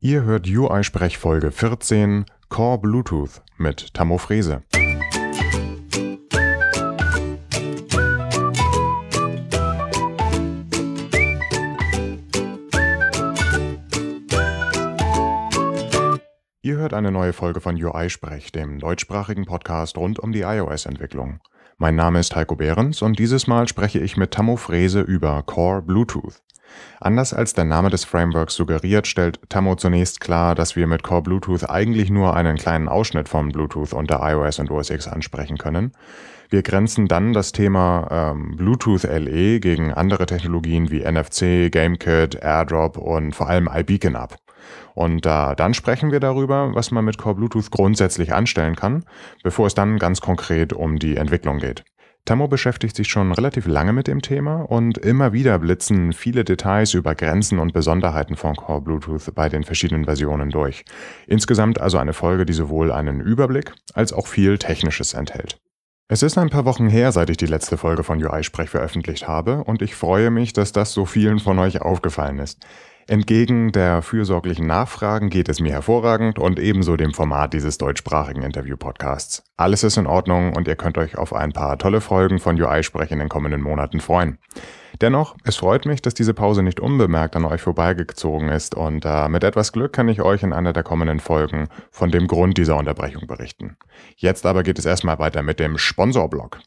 Ihr hört UI-Sprech Folge 14 Core Bluetooth mit Tammo Frese. Ihr hört eine neue Folge von UI-Sprech, dem deutschsprachigen Podcast rund um die iOS-Entwicklung. Mein Name ist Heiko Behrens und dieses Mal spreche ich mit Tammo Frese über Core Bluetooth. Anders als der Name des Frameworks suggeriert, stellt Tammo zunächst klar, dass wir mit Core Bluetooth eigentlich nur einen kleinen Ausschnitt von Bluetooth unter iOS und OS X ansprechen können. Wir grenzen dann das Thema ähm, Bluetooth LE gegen andere Technologien wie NFC, GameKit, AirDrop und vor allem iBeacon ab. Und äh, dann sprechen wir darüber, was man mit Core Bluetooth grundsätzlich anstellen kann, bevor es dann ganz konkret um die Entwicklung geht. Tammo beschäftigt sich schon relativ lange mit dem Thema und immer wieder blitzen viele Details über Grenzen und Besonderheiten von Core Bluetooth bei den verschiedenen Versionen durch. Insgesamt also eine Folge, die sowohl einen Überblick als auch viel Technisches enthält. Es ist ein paar Wochen her, seit ich die letzte Folge von UI-Sprech veröffentlicht habe und ich freue mich, dass das so vielen von euch aufgefallen ist. Entgegen der fürsorglichen Nachfragen geht es mir hervorragend und ebenso dem Format dieses deutschsprachigen Interview-Podcasts. Alles ist in Ordnung und ihr könnt euch auf ein paar tolle Folgen von UI-Sprech in den kommenden Monaten freuen. Dennoch, es freut mich, dass diese Pause nicht unbemerkt an euch vorbeigezogen ist und äh, mit etwas Glück kann ich euch in einer der kommenden Folgen von dem Grund dieser Unterbrechung berichten. Jetzt aber geht es erstmal weiter mit dem Sponsorblock.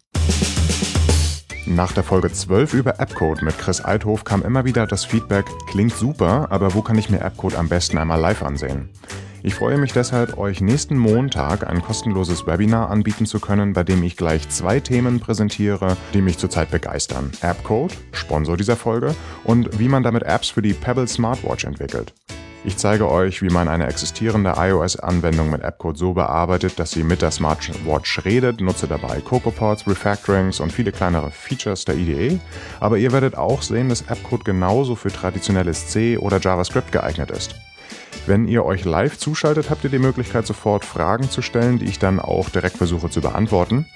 Nach der Folge 12 über Appcode mit Chris Althof kam immer wieder das Feedback, klingt super, aber wo kann ich mir Appcode am besten einmal live ansehen? Ich freue mich deshalb, euch nächsten Montag ein kostenloses Webinar anbieten zu können, bei dem ich gleich zwei Themen präsentiere, die mich zurzeit begeistern. Appcode, Sponsor dieser Folge, und wie man damit Apps für die Pebble Smartwatch entwickelt. Ich zeige euch, wie man eine existierende iOS-Anwendung mit Appcode so bearbeitet, dass sie mit der Smartwatch redet, nutze dabei CocoaPods, Refactorings und viele kleinere Features der IDE, aber ihr werdet auch sehen, dass Appcode genauso für traditionelles C oder JavaScript geeignet ist. Wenn ihr euch live zuschaltet, habt ihr die Möglichkeit, sofort Fragen zu stellen, die ich dann auch direkt versuche zu beantworten.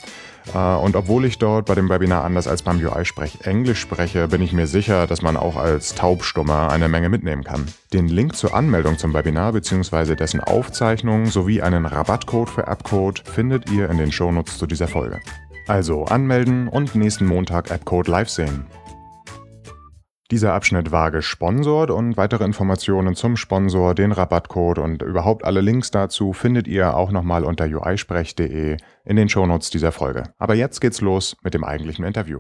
Äh, und obwohl ich dort bei dem Webinar anders als beim UI-Sprech Englisch spreche, bin ich mir sicher, dass man auch als Taubstummer eine Menge mitnehmen kann. Den Link zur Anmeldung zum Webinar bzw. dessen Aufzeichnung sowie einen Rabattcode für Appcode findet ihr in den Shownotes zu dieser Folge. Also anmelden und nächsten Montag Appcode live sehen. Dieser Abschnitt war gesponsert und weitere Informationen zum Sponsor, den Rabattcode und überhaupt alle Links dazu findet ihr auch nochmal unter uisprech.de in den Shownotes dieser Folge. Aber jetzt geht's los mit dem eigentlichen Interview.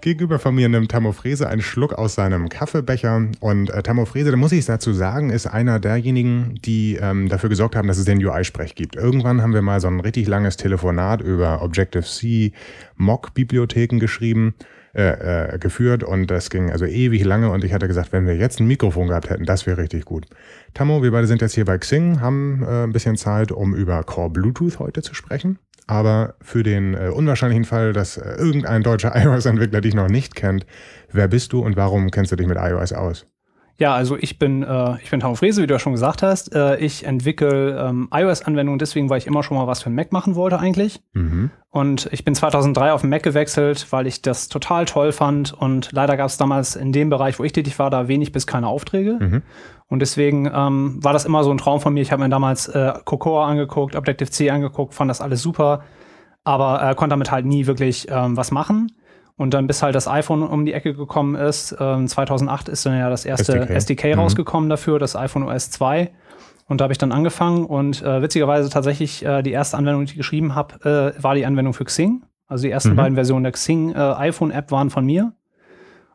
Gegenüber von mir nimmt Tammo Frese einen Schluck aus seinem Kaffeebecher. Und äh, Tammo Frese, da muss ich dazu sagen, ist einer derjenigen, die ähm, dafür gesorgt haben, dass es den UI-Sprech gibt. Irgendwann haben wir mal so ein richtig langes Telefonat über Objective-C Mock-Bibliotheken geschrieben äh, äh, geführt und das ging also ewig lange und ich hatte gesagt, wenn wir jetzt ein Mikrofon gehabt hätten, das wäre richtig gut. Tammo, wir beide sind jetzt hier bei Xing, haben äh, ein bisschen Zeit, um über Core Bluetooth heute zu sprechen. Aber für den äh, unwahrscheinlichen Fall, dass äh, irgendein deutscher iOS-Entwickler dich noch nicht kennt, wer bist du und warum kennst du dich mit iOS aus? Ja, also ich bin, äh, ich bin Tom Frese, wie du ja schon gesagt hast. Äh, ich entwickle ähm, iOS-Anwendungen deswegen, weil ich immer schon mal was für Mac machen wollte eigentlich. Mhm. Und ich bin 2003 auf Mac gewechselt, weil ich das total toll fand. Und leider gab es damals in dem Bereich, wo ich tätig war, da wenig bis keine Aufträge. Mhm. Und deswegen ähm, war das immer so ein Traum von mir. Ich habe mir damals äh, Cocoa angeguckt, Objective-C angeguckt, fand das alles super, aber äh, konnte damit halt nie wirklich ähm, was machen. Und dann bis halt das iPhone um die Ecke gekommen ist. Ähm, 2008 ist dann ja das erste SDK, SDK mhm. rausgekommen dafür, das iPhone OS 2. Und da habe ich dann angefangen und äh, witzigerweise tatsächlich äh, die erste Anwendung, die ich geschrieben habe, äh, war die Anwendung für Xing. Also die ersten mhm. beiden Versionen der Xing äh, iPhone-App waren von mir.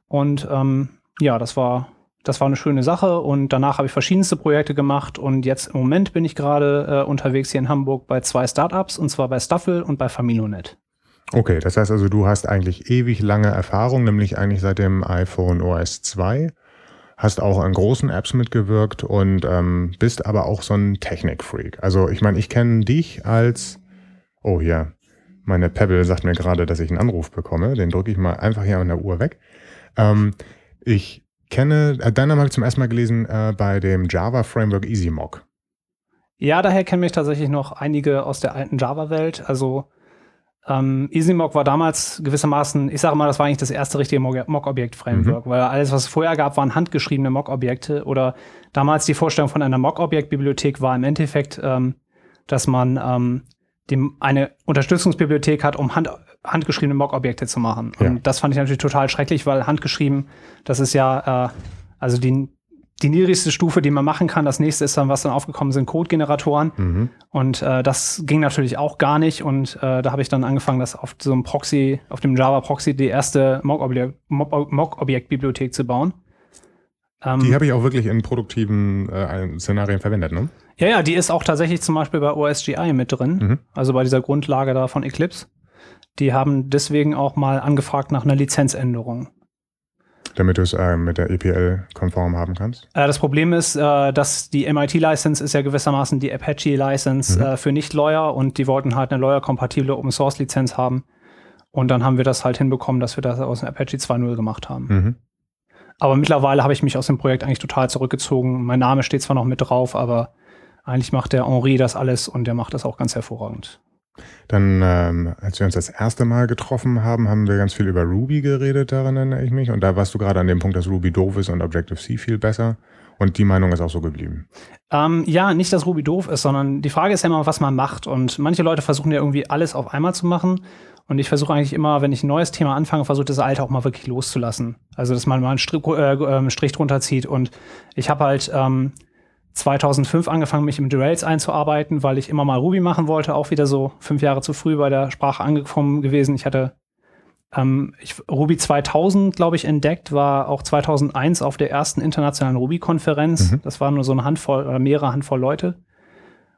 Und ähm, ja, das war, das war eine schöne Sache. Und danach habe ich verschiedenste Projekte gemacht. Und jetzt im Moment bin ich gerade äh, unterwegs hier in Hamburg bei zwei Startups, und zwar bei Staffel und bei Familonet. Okay, das heißt also, du hast eigentlich ewig lange Erfahrung, nämlich eigentlich seit dem iPhone OS 2, hast auch an großen Apps mitgewirkt und ähm, bist aber auch so ein Technikfreak. Also ich meine, ich kenne dich als, oh hier, meine Pebble sagt mir gerade, dass ich einen Anruf bekomme. Den drücke ich mal einfach hier an der Uhr weg. Ähm, ich kenne, äh, deinen Namen habe ich zum ersten Mal gelesen äh, bei dem Java Framework EasyMock. Ja, daher kennen mich tatsächlich noch einige aus der alten Java-Welt. Also Ähm, EasyMock war damals gewissermaßen, ich sage mal, das war eigentlich das erste richtige Mock-Objekt-Framework, mhm. weil alles, was es vorher gab, waren handgeschriebene Mock-Objekte oder damals die Vorstellung von einer Mock-Objekt-Bibliothek war im Endeffekt, ähm, dass man ähm, dem eine Unterstützungsbibliothek hat, um hand, handgeschriebene Mock-Objekte zu machen. Ja. Und das fand ich natürlich total schrecklich, weil handgeschrieben, das ist ja, äh, also die, die niedrigste Stufe, die man machen kann. Das nächste ist dann, was dann aufgekommen sind, Code-Generatoren. Mhm. Und äh, das ging natürlich auch gar nicht. Und äh, da habe ich dann angefangen, das auf so einem Proxy, auf dem Java Proxy, die erste Mock-Objekt-Bibliothek zu bauen. Ähm, die habe ich auch wirklich in produktiven äh, Szenarien verwendet, ne? Ja, ja, die ist auch tatsächlich zum Beispiel bei OSGI mit drin. Mhm. Also bei dieser Grundlage da von Eclipse. Die haben deswegen auch mal angefragt nach einer Lizenzänderung. Damit du es äh, mit der EPL konform haben kannst? Äh, das Problem ist, äh, dass die MIT-License ist ja gewissermaßen die Apache-License mhm. Äh, für Nicht-Lawyer und die wollten halt eine Lawyer-kompatible Open-Source-Lizenz haben. Und dann haben wir das halt hinbekommen, dass wir das aus dem Apache 2.0 gemacht haben. Mhm. Aber mittlerweile habe ich mich aus dem Projekt eigentlich total zurückgezogen. Mein Name steht zwar noch mit drauf, aber eigentlich macht der Henri das alles und der macht das auch ganz hervorragend. Dann, ähm, als wir uns das erste Mal getroffen haben, haben wir ganz viel über Ruby geredet, daran erinnere ich mich. Und da warst du gerade an dem Punkt, dass Ruby doof ist und Objective-C viel besser. Und die Meinung ist auch so geblieben. Ähm, ja, nicht, dass Ruby doof ist, sondern die Frage ist ja immer, was man macht. Und manche Leute versuchen ja irgendwie alles auf einmal zu machen. Und ich versuche eigentlich immer, wenn ich ein neues Thema anfange, versuche das alte auch mal wirklich loszulassen. Also, dass man mal einen Strich, äh, Strich drunter zieht. Und ich habe halt ähm, 2005 angefangen, mich im Rails einzuarbeiten, weil ich immer mal Ruby machen wollte. Auch wieder so fünf Jahre zu früh bei der Sprache angekommen gewesen. Ich hatte ähm, ich, Ruby 2000, glaube ich, entdeckt, war auch 2001 auf der ersten internationalen Ruby-Konferenz. Mhm. Das war nur so eine Handvoll oder mehrere Handvoll Leute.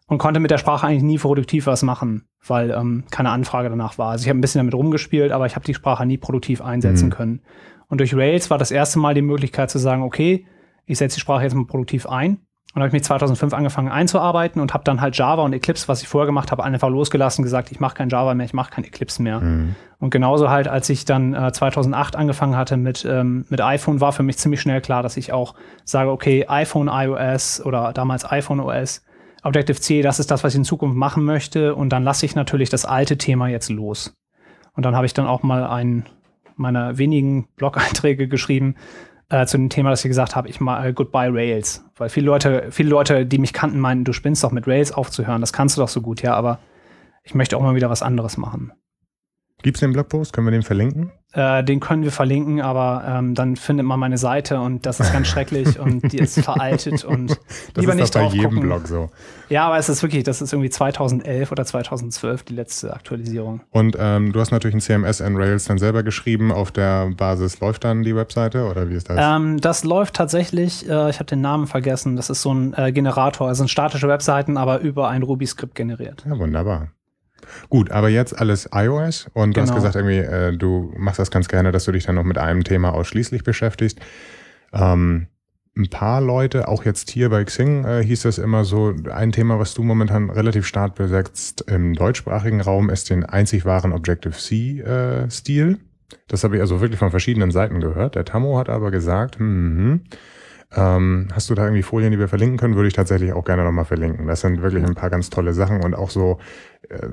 Und konnte mit der Sprache eigentlich nie produktiv was machen, weil ähm, keine Anfrage danach war. Also ich habe ein bisschen damit rumgespielt, aber ich habe die Sprache nie produktiv einsetzen mhm. können. Und durch Rails war das erste Mal die Möglichkeit zu sagen, okay, ich setze die Sprache jetzt mal produktiv ein und habe mich 2005 angefangen einzuarbeiten und habe dann halt Java und Eclipse, was ich vorher gemacht habe, einfach losgelassen, gesagt, ich mache kein Java mehr, ich mache kein Eclipse mehr. Mhm. Und genauso halt, als ich dann äh, 2008 angefangen hatte mit, ähm, mit iPhone, war für mich ziemlich schnell klar, dass ich auch sage, okay, iPhone iOS oder damals iPhone OS, Objective-C, das ist das, was ich in Zukunft machen möchte. Und dann lasse ich natürlich das alte Thema jetzt los. Und dann habe ich dann auch mal einen meiner wenigen Blog-Einträge geschrieben, äh, zu dem Thema, dass ich gesagt habe, ich mal Goodbye Rails. Weil viele Leute, viele Leute, die mich kannten, meinen, du spinnst doch mit Rails aufzuhören. Das kannst du doch so gut, ja, aber ich möchte auch mal wieder was anderes machen. Gibt es den Blogpost? Können wir den verlinken? Äh, den können wir verlinken, aber ähm, dann findet man meine Seite und das ist ganz schrecklich und die ist veraltet und das lieber ist nicht drauf bei jedem gucken. Blog so. Ja, aber es ist wirklich, das ist irgendwie 2011 oder 2012 die letzte Aktualisierung. Und ähm, du hast natürlich ein CMS in Rails dann selber geschrieben. Auf der Basis läuft dann die Webseite oder wie ist das? Ähm, das läuft tatsächlich, äh, ich habe den Namen vergessen, das ist so ein äh, Generator, also sind statische Webseiten, aber über ein Ruby-Skript generiert. Ja, wunderbar. Gut, aber jetzt alles iOS und du hast genau. gesagt, irgendwie, äh, du machst das ganz gerne, dass du dich dann noch mit einem Thema ausschließlich beschäftigst. Ähm, ein paar Leute, auch jetzt hier bei Xing, äh, hieß das immer so, ein Thema, was du momentan relativ stark besetzt im deutschsprachigen Raum, ist den einzig wahren Objective-C-Stil. Äh, das habe ich also wirklich von verschiedenen Seiten gehört. Der Tammo hat aber gesagt, hm, ähm, hast du da irgendwie Folien, die wir verlinken können? Würde ich tatsächlich auch gerne nochmal verlinken. Das sind wirklich ein paar ganz tolle Sachen und auch so, äh,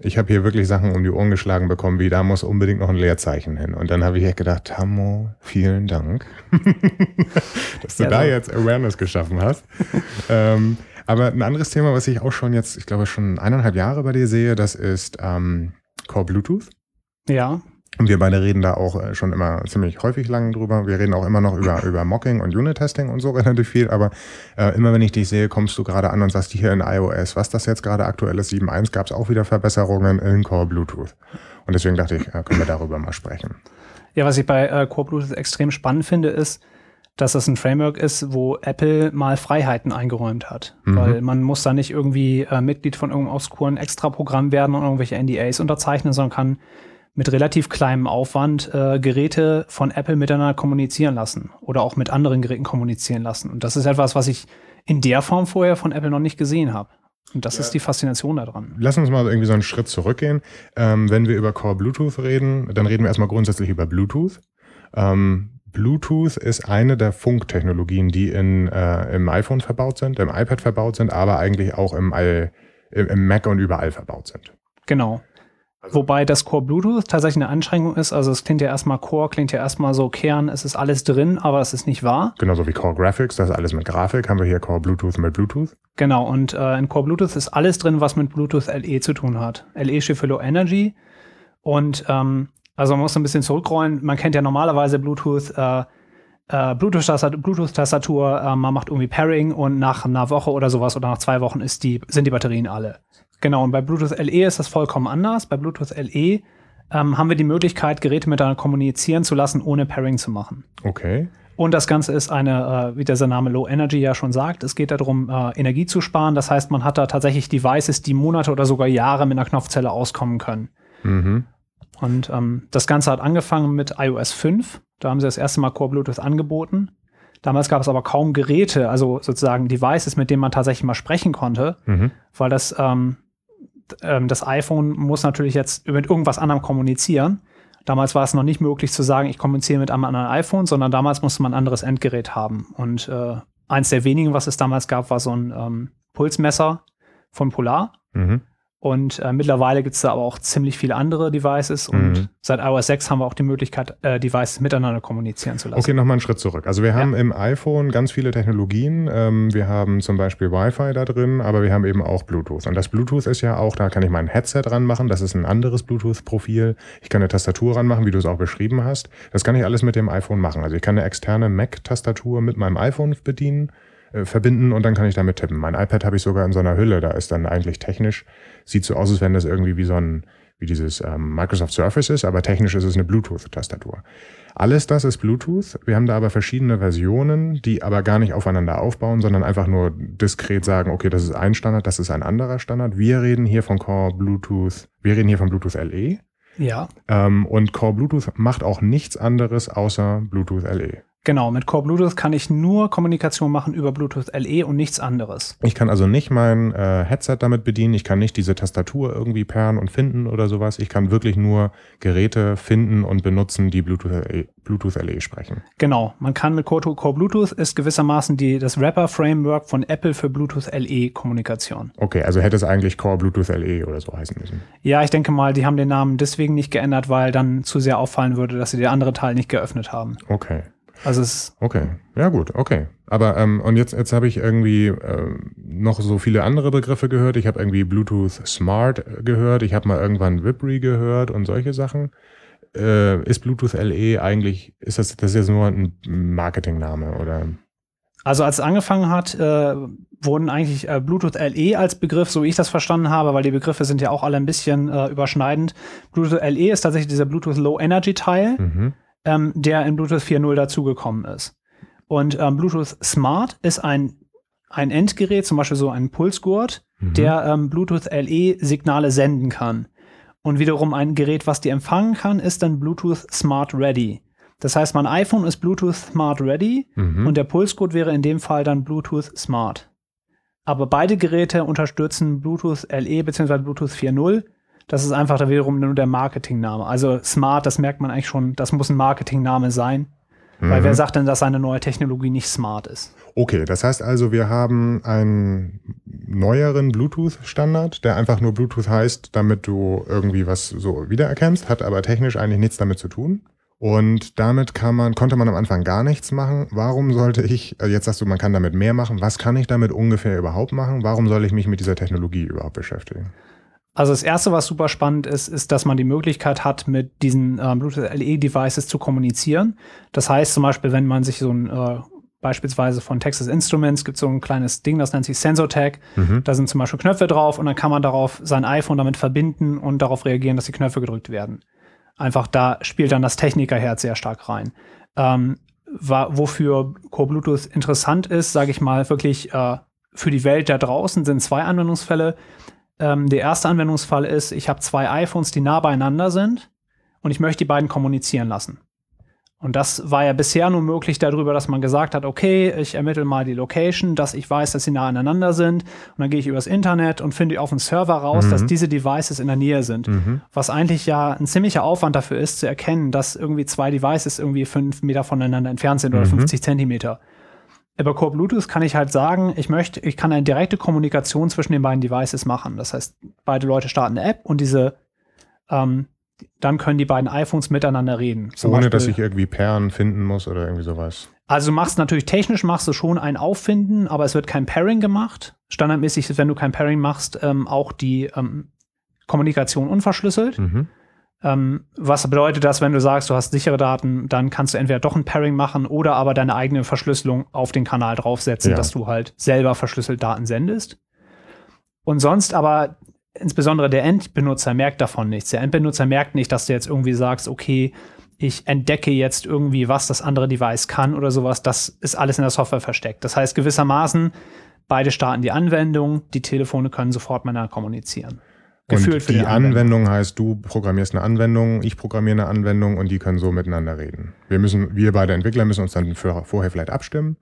ich habe hier wirklich Sachen um die Ohren geschlagen bekommen, wie da muss unbedingt noch ein Leerzeichen hin. Und dann habe ich echt gedacht, Tammo, vielen Dank, dass du ja, da so. jetzt Awareness geschaffen hast. ähm, aber ein anderes Thema, was ich auch schon jetzt, ich glaube schon eineinhalb Jahre bei dir sehe, das ist ähm, Core Bluetooth. Ja. Und wir beide reden da auch äh, schon immer ziemlich häufig lang drüber. Wir reden auch immer noch über, über Mocking und Unit-Testing und so relativ viel. Aber äh, immer wenn ich dich sehe, kommst du gerade an und sagst hier in iOS, was das jetzt gerade aktuell ist, 7.1, gab es auch wieder Verbesserungen in Core Bluetooth. Und deswegen dachte ich, äh, können wir darüber mal sprechen. Ja, was ich bei äh, Core Bluetooth extrem spannend finde, ist, dass es ein Framework ist, wo Apple mal Freiheiten eingeräumt hat. Mhm. Weil man muss da nicht irgendwie äh, Mitglied von irgendeinem obskuren Extraprogramm werden und irgendwelche NDAs unterzeichnen, sondern kann mit relativ kleinem Aufwand äh, Geräte von Apple miteinander kommunizieren lassen oder auch mit anderen Geräten kommunizieren lassen. Und das ist etwas, was ich in der Form vorher von Apple noch nicht gesehen habe. Und das ja. ist die Faszination daran. Lass uns mal irgendwie so einen Schritt zurückgehen. Ähm, wenn wir über Core Bluetooth reden, dann reden wir erstmal grundsätzlich über Bluetooth. Ähm, Bluetooth ist eine der Funktechnologien, die in, äh, im iPhone verbaut sind, im iPad verbaut sind, aber eigentlich auch im, im, im Mac und überall verbaut sind. Genau. Also Wobei das Core Bluetooth tatsächlich eine Einschränkung ist. Also es klingt ja erstmal Core, klingt ja erstmal so Kern, es ist alles drin, aber es ist nicht wahr. Genauso wie Core Graphics, das ist alles mit Grafik, haben wir hier Core Bluetooth mit Bluetooth. Genau, und äh, in Core Bluetooth ist alles drin, was mit Bluetooth LE zu tun hat. LE steht für Low Energy. Und ähm, also man muss ein bisschen zurückrollen. Man kennt ja normalerweise Bluetooth, äh, äh, Bluetooth-Tastatur, äh, man macht irgendwie Pairing und nach einer Woche oder sowas oder nach zwei Wochen ist die, sind die Batterien alle. Genau, und bei Bluetooth LE ist das vollkommen anders. Bei Bluetooth LE ähm, haben wir die Möglichkeit, Geräte miteinander kommunizieren zu lassen, ohne Pairing zu machen. Okay. Und das Ganze ist eine, äh, wie der Name Low Energy ja schon sagt, es geht darum, äh, Energie zu sparen. Das heißt, man hat da tatsächlich Devices, die Monate oder sogar Jahre mit einer Knopfzelle auskommen können. Mhm. Und ähm, das Ganze hat angefangen mit iOS 5. Da haben sie das erste Mal Core Bluetooth angeboten. Damals gab es aber kaum Geräte, also sozusagen Devices, mit denen man tatsächlich mal sprechen konnte, mhm. weil das ähm, ähm, das iPhone muss natürlich jetzt mit irgendwas anderem kommunizieren. Damals war es noch nicht möglich zu sagen, ich kommuniziere mit einem anderen iPhone, sondern damals musste man ein anderes Endgerät haben. Und äh, eins der wenigen, was es damals gab, war so ein ähm, Pulsmesser von Polar. Mhm. Und äh, mittlerweile gibt es da aber auch ziemlich viele andere Devices und mhm. seit iOS 6 haben wir auch die Möglichkeit, äh, Devices miteinander kommunizieren zu lassen. Okay, nochmal einen Schritt zurück. Also wir haben ja. im iPhone ganz viele Technologien. Ähm, wir haben zum Beispiel Wi-Fi da drin, aber wir haben eben auch Bluetooth. Und das Bluetooth ist ja auch, da kann ich mein Headset ranmachen, das ist ein anderes Bluetooth-Profil. Ich kann eine Tastatur ranmachen, wie du es auch beschrieben hast. Das kann ich alles mit dem iPhone machen. Also ich kann eine externe Mac-Tastatur mit meinem iPhone bedienen äh, verbinden und dann kann ich damit tippen. Mein iPad habe ich sogar in so einer Hülle, da ist dann eigentlich technisch, sieht so aus, als wenn das irgendwie wie so ein, wie dieses ähm, Microsoft Surface ist, aber technisch ist es eine Bluetooth-Tastatur. Alles das ist Bluetooth. Wir haben da aber verschiedene Versionen, die aber gar nicht aufeinander aufbauen, sondern einfach nur diskret sagen, okay, das ist ein Standard, das ist ein anderer Standard. Wir reden hier von Core Bluetooth, wir reden hier von Bluetooth LE. Ja. Ähm, und Core Bluetooth macht auch nichts anderes außer Bluetooth LE. Genau, mit Core Bluetooth kann ich nur Kommunikation machen über Bluetooth LE und nichts anderes. Ich kann also nicht mein äh, Headset damit bedienen, ich kann nicht diese Tastatur irgendwie perren und finden oder sowas. Ich kann wirklich nur Geräte finden und benutzen, die Bluetooth LE, Bluetooth LE sprechen. Genau, man kann mit Core, Core Bluetooth ist gewissermaßen die, das Wrapper-Framework von Apple für Bluetooth LE-Kommunikation. Okay, also hätte es eigentlich Core Bluetooth LE oder so heißen müssen. Ja, ich denke mal, die haben den Namen deswegen nicht geändert, weil dann zu sehr auffallen würde, dass sie der andere Teil nicht geöffnet haben. Okay. Also es okay, ja gut, okay. Aber ähm, und jetzt jetzt habe ich irgendwie äh, noch so viele andere Begriffe gehört. Ich habe irgendwie Bluetooth Smart gehört. Ich habe mal irgendwann Vibri gehört und solche Sachen. Äh, ist Bluetooth LE eigentlich ist das das ist jetzt nur ein Marketingname oder? Also als es angefangen hat, äh, wurden eigentlich äh, Bluetooth LE als Begriff, so wie ich das verstanden habe, weil die Begriffe sind ja auch alle ein bisschen äh, überschneidend. Bluetooth LE ist tatsächlich dieser Bluetooth Low Energy Teil. Mhm ähm, der in Bluetooth 4.0 dazugekommen ist. Und ähm, Bluetooth Smart ist ein, ein Endgerät, zum Beispiel so ein Pulsgurt, mhm. der ähm, Bluetooth LE-Signale senden kann. Und wiederum ein Gerät, was die empfangen kann, ist dann Bluetooth Smart Ready. Das heißt, mein iPhone ist Bluetooth Smart Ready mhm. und der Pulsgurt wäre in dem Fall dann Bluetooth Smart. Aber beide Geräte unterstützen Bluetooth LE bzw. Bluetooth 4.0 das ist einfach da wiederum nur der Marketingname. Also Smart, das merkt man eigentlich schon, das muss ein Marketingname sein. Mhm. Weil wer mhm. sagt denn, dass eine neue Technologie nicht smart ist? Okay, das heißt also, wir haben einen neueren Bluetooth-Standard, der einfach nur Bluetooth heißt, damit du irgendwie was so wiedererkennst, hat aber technisch eigentlich nichts damit zu tun. Und damit kann man, konnte man am Anfang gar nichts machen. Warum sollte ich, also jetzt sagst du, man kann damit mehr machen. Was kann ich damit ungefähr überhaupt machen? Warum soll ich mich mit dieser Technologie überhaupt beschäftigen? Also das erste, was super spannend ist, ist, dass man die Möglichkeit hat, mit diesen äh, Bluetooth LE-Devices zu kommunizieren. Das heißt zum Beispiel, wenn man sich so ein äh, beispielsweise von Texas Instruments gibt so ein kleines Ding, das nennt sich SensorTag. Mhm. Da sind zum Beispiel Knöpfe drauf und dann kann man darauf sein iPhone damit verbinden und darauf reagieren, dass die Knöpfe gedrückt werden. Einfach da spielt dann das Technikerherz sehr stark rein. Ähm, wofür Core Bluetooth interessant ist, sage ich mal, wirklich äh, für die Welt da draußen sind zwei Anwendungsfälle. Ähm, der erste Anwendungsfall ist, ich habe zwei iPhones, die nah beieinander sind und ich möchte die beiden kommunizieren lassen. Und das war ja bisher nur möglich darüber, dass man gesagt hat, okay, ich ermittle mal die Location, dass ich weiß, dass sie nah aneinander sind. Und dann gehe ich übers Internet und finde auf dem Server raus, mhm. dass diese Devices in der Nähe sind. Mhm. Was eigentlich ja ein ziemlicher Aufwand dafür ist, zu erkennen, dass irgendwie zwei Devices irgendwie fünf Meter voneinander entfernt sind mhm. oder 50 Zentimeter. Über Core Bluetooth kann ich halt sagen, ich möchte, ich kann eine direkte Kommunikation zwischen den beiden Devices machen. Das heißt, beide Leute starten eine App und diese ähm, dann können die beiden iPhones miteinander reden. Ohne Beispiel, dass ich irgendwie Pairen finden muss oder irgendwie sowas. Also du machst natürlich technisch machst du schon ein Auffinden, aber es wird kein Pairing gemacht. Standardmäßig ist, wenn du kein Pairing machst, ähm, auch die ähm, Kommunikation unverschlüsselt. Mhm. Ähm, was bedeutet das, wenn du sagst, du hast sichere Daten, dann kannst du entweder doch ein Pairing machen oder aber deine eigene Verschlüsselung auf den Kanal draufsetzen, ja. dass du halt selber verschlüsselt Daten sendest. Und sonst aber insbesondere der Endbenutzer merkt davon nichts. Der Endbenutzer merkt nicht, dass du jetzt irgendwie sagst, okay, ich entdecke jetzt irgendwie, was das andere Device kann oder sowas. Das ist alles in der Software versteckt. Das heißt, gewissermaßen, beide starten die Anwendung, die Telefone können sofort miteinander kommunizieren. Gefühlt und die Anwendung heißt, du programmierst eine Anwendung, ich programmiere eine Anwendung und die können so miteinander reden. Wir müssen, wir beide Entwickler müssen uns dann für, vorher vielleicht abstimmen,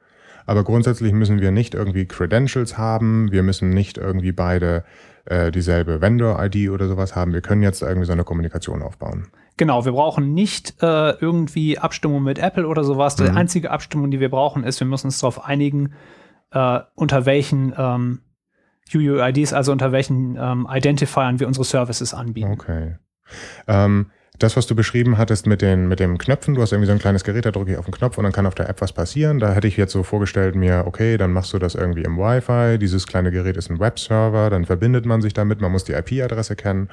aber grundsätzlich müssen wir nicht irgendwie Credentials haben, wir müssen nicht irgendwie beide äh, dieselbe Vendor-ID oder sowas haben. Wir können jetzt irgendwie so eine Kommunikation aufbauen. Genau, wir brauchen nicht äh, irgendwie Abstimmung mit Apple oder sowas. Mhm. Die einzige Abstimmung, die wir brauchen, ist, wir müssen uns darauf einigen, äh, unter welchen ähm, UUIDs, also unter welchen ähm, Identifiern wir unsere Services anbieten. Okay. Ähm, das, was du beschrieben hattest mit den, mit den Knöpfen, du hast irgendwie so ein kleines Gerät, da drücke ich auf den Knopf und dann kann auf der App was passieren. Da hätte ich jetzt so vorgestellt mir, okay, dann machst du das irgendwie im Wi-Fi, dieses kleine Gerät ist ein Webserver, dann verbindet man sich damit, man muss die IP-Adresse kennen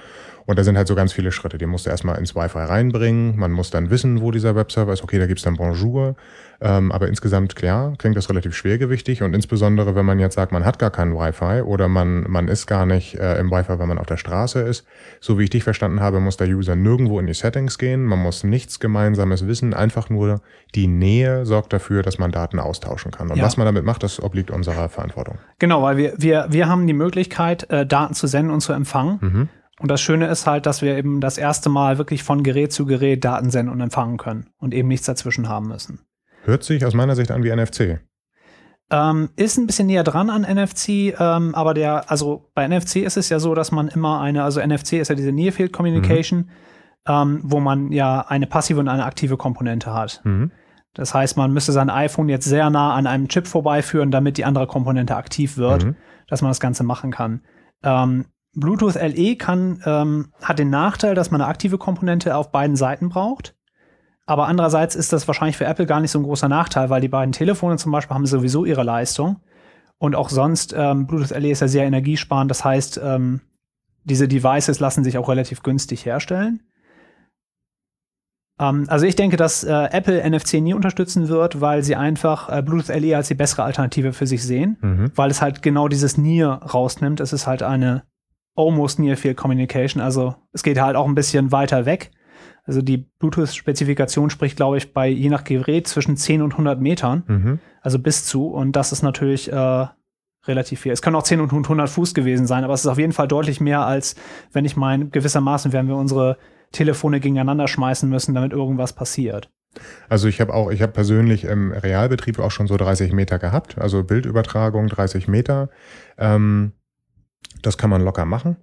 und da sind halt so ganz viele Schritte. Die musst du erstmal ins Wi-Fi reinbringen, man muss dann wissen, wo dieser Webserver ist, okay, da gibt's dann Bonjour, ähm, aber insgesamt, klar, klingt das relativ schwergewichtig und insbesondere, wenn man jetzt sagt, man hat gar kein Wi-Fi oder man, man ist gar nicht äh, im Wi-Fi, wenn man auf der Straße ist. So wie ich dich verstanden habe, muss der User nirgendwo in die Settings gehen, man muss nichts Gemeinsames wissen, einfach nur die Nähe sorgt dafür, dass man Daten austauschen kann. Und ja. was man damit macht, das obliegt unserer Verantwortung. Genau, weil wir, wir, wir haben die Möglichkeit, äh, Daten zu senden und zu empfangen. Mhm. Und das Schöne ist halt, dass wir eben das erste Mal wirklich von Gerät zu Gerät Daten senden und empfangen können und eben nichts dazwischen haben müssen. Hört sich aus meiner Sicht an wie NFC. Ähm, ist ein bisschen näher dran an NFC, ähm, aber der, also bei NFC ist es ja so, dass man immer eine, also NFC ist ja diese Near Field Communication, mhm. Ähm, wo man ja eine passive und eine aktive Komponente hat. Mhm. Das heißt, man müsste sein iPhone jetzt sehr nah an einem Chip vorbeiführen, damit die andere Komponente aktiv wird, mhm. dass man das Ganze machen kann. Ähm, Bluetooth LE kann, ähm, hat den Nachteil, dass man eine aktive Komponente auf beiden Seiten braucht. Aber andererseits ist das wahrscheinlich für Apple gar nicht so ein großer Nachteil, weil die beiden Telefone zum Beispiel haben sowieso ihre Leistung. Und auch sonst, ähm, Bluetooth LE ist ja sehr energiesparend. Das heißt, ähm, diese Devices lassen sich auch relativ günstig herstellen. Ähm, also ich denke, dass äh, Apple NFC nie unterstützen wird, weil sie einfach äh, Bluetooth LE als die bessere Alternative für sich sehen, mhm. weil es halt genau dieses Near rausnimmt. Es ist halt eine almost Near Field Communication. Also es geht halt auch ein bisschen weiter weg. Also die Bluetooth-Spezifikation spricht, glaube ich, bei je nach Gerät zwischen 10 und 100 Metern. Mhm. Also bis zu. Und das ist natürlich äh, relativ viel. Es können auch 10 und 100 Fuß gewesen sein, aber es ist auf jeden Fall deutlich mehr, als wenn ich meine, gewissermaßen werden wir unsere Telefone gegeneinander schmeißen müssen, damit irgendwas passiert. Also ich habe auch, ich habe persönlich im Realbetrieb auch schon so 30 Meter gehabt, also Bildübertragung 30 Meter. Ähm, das kann man locker machen.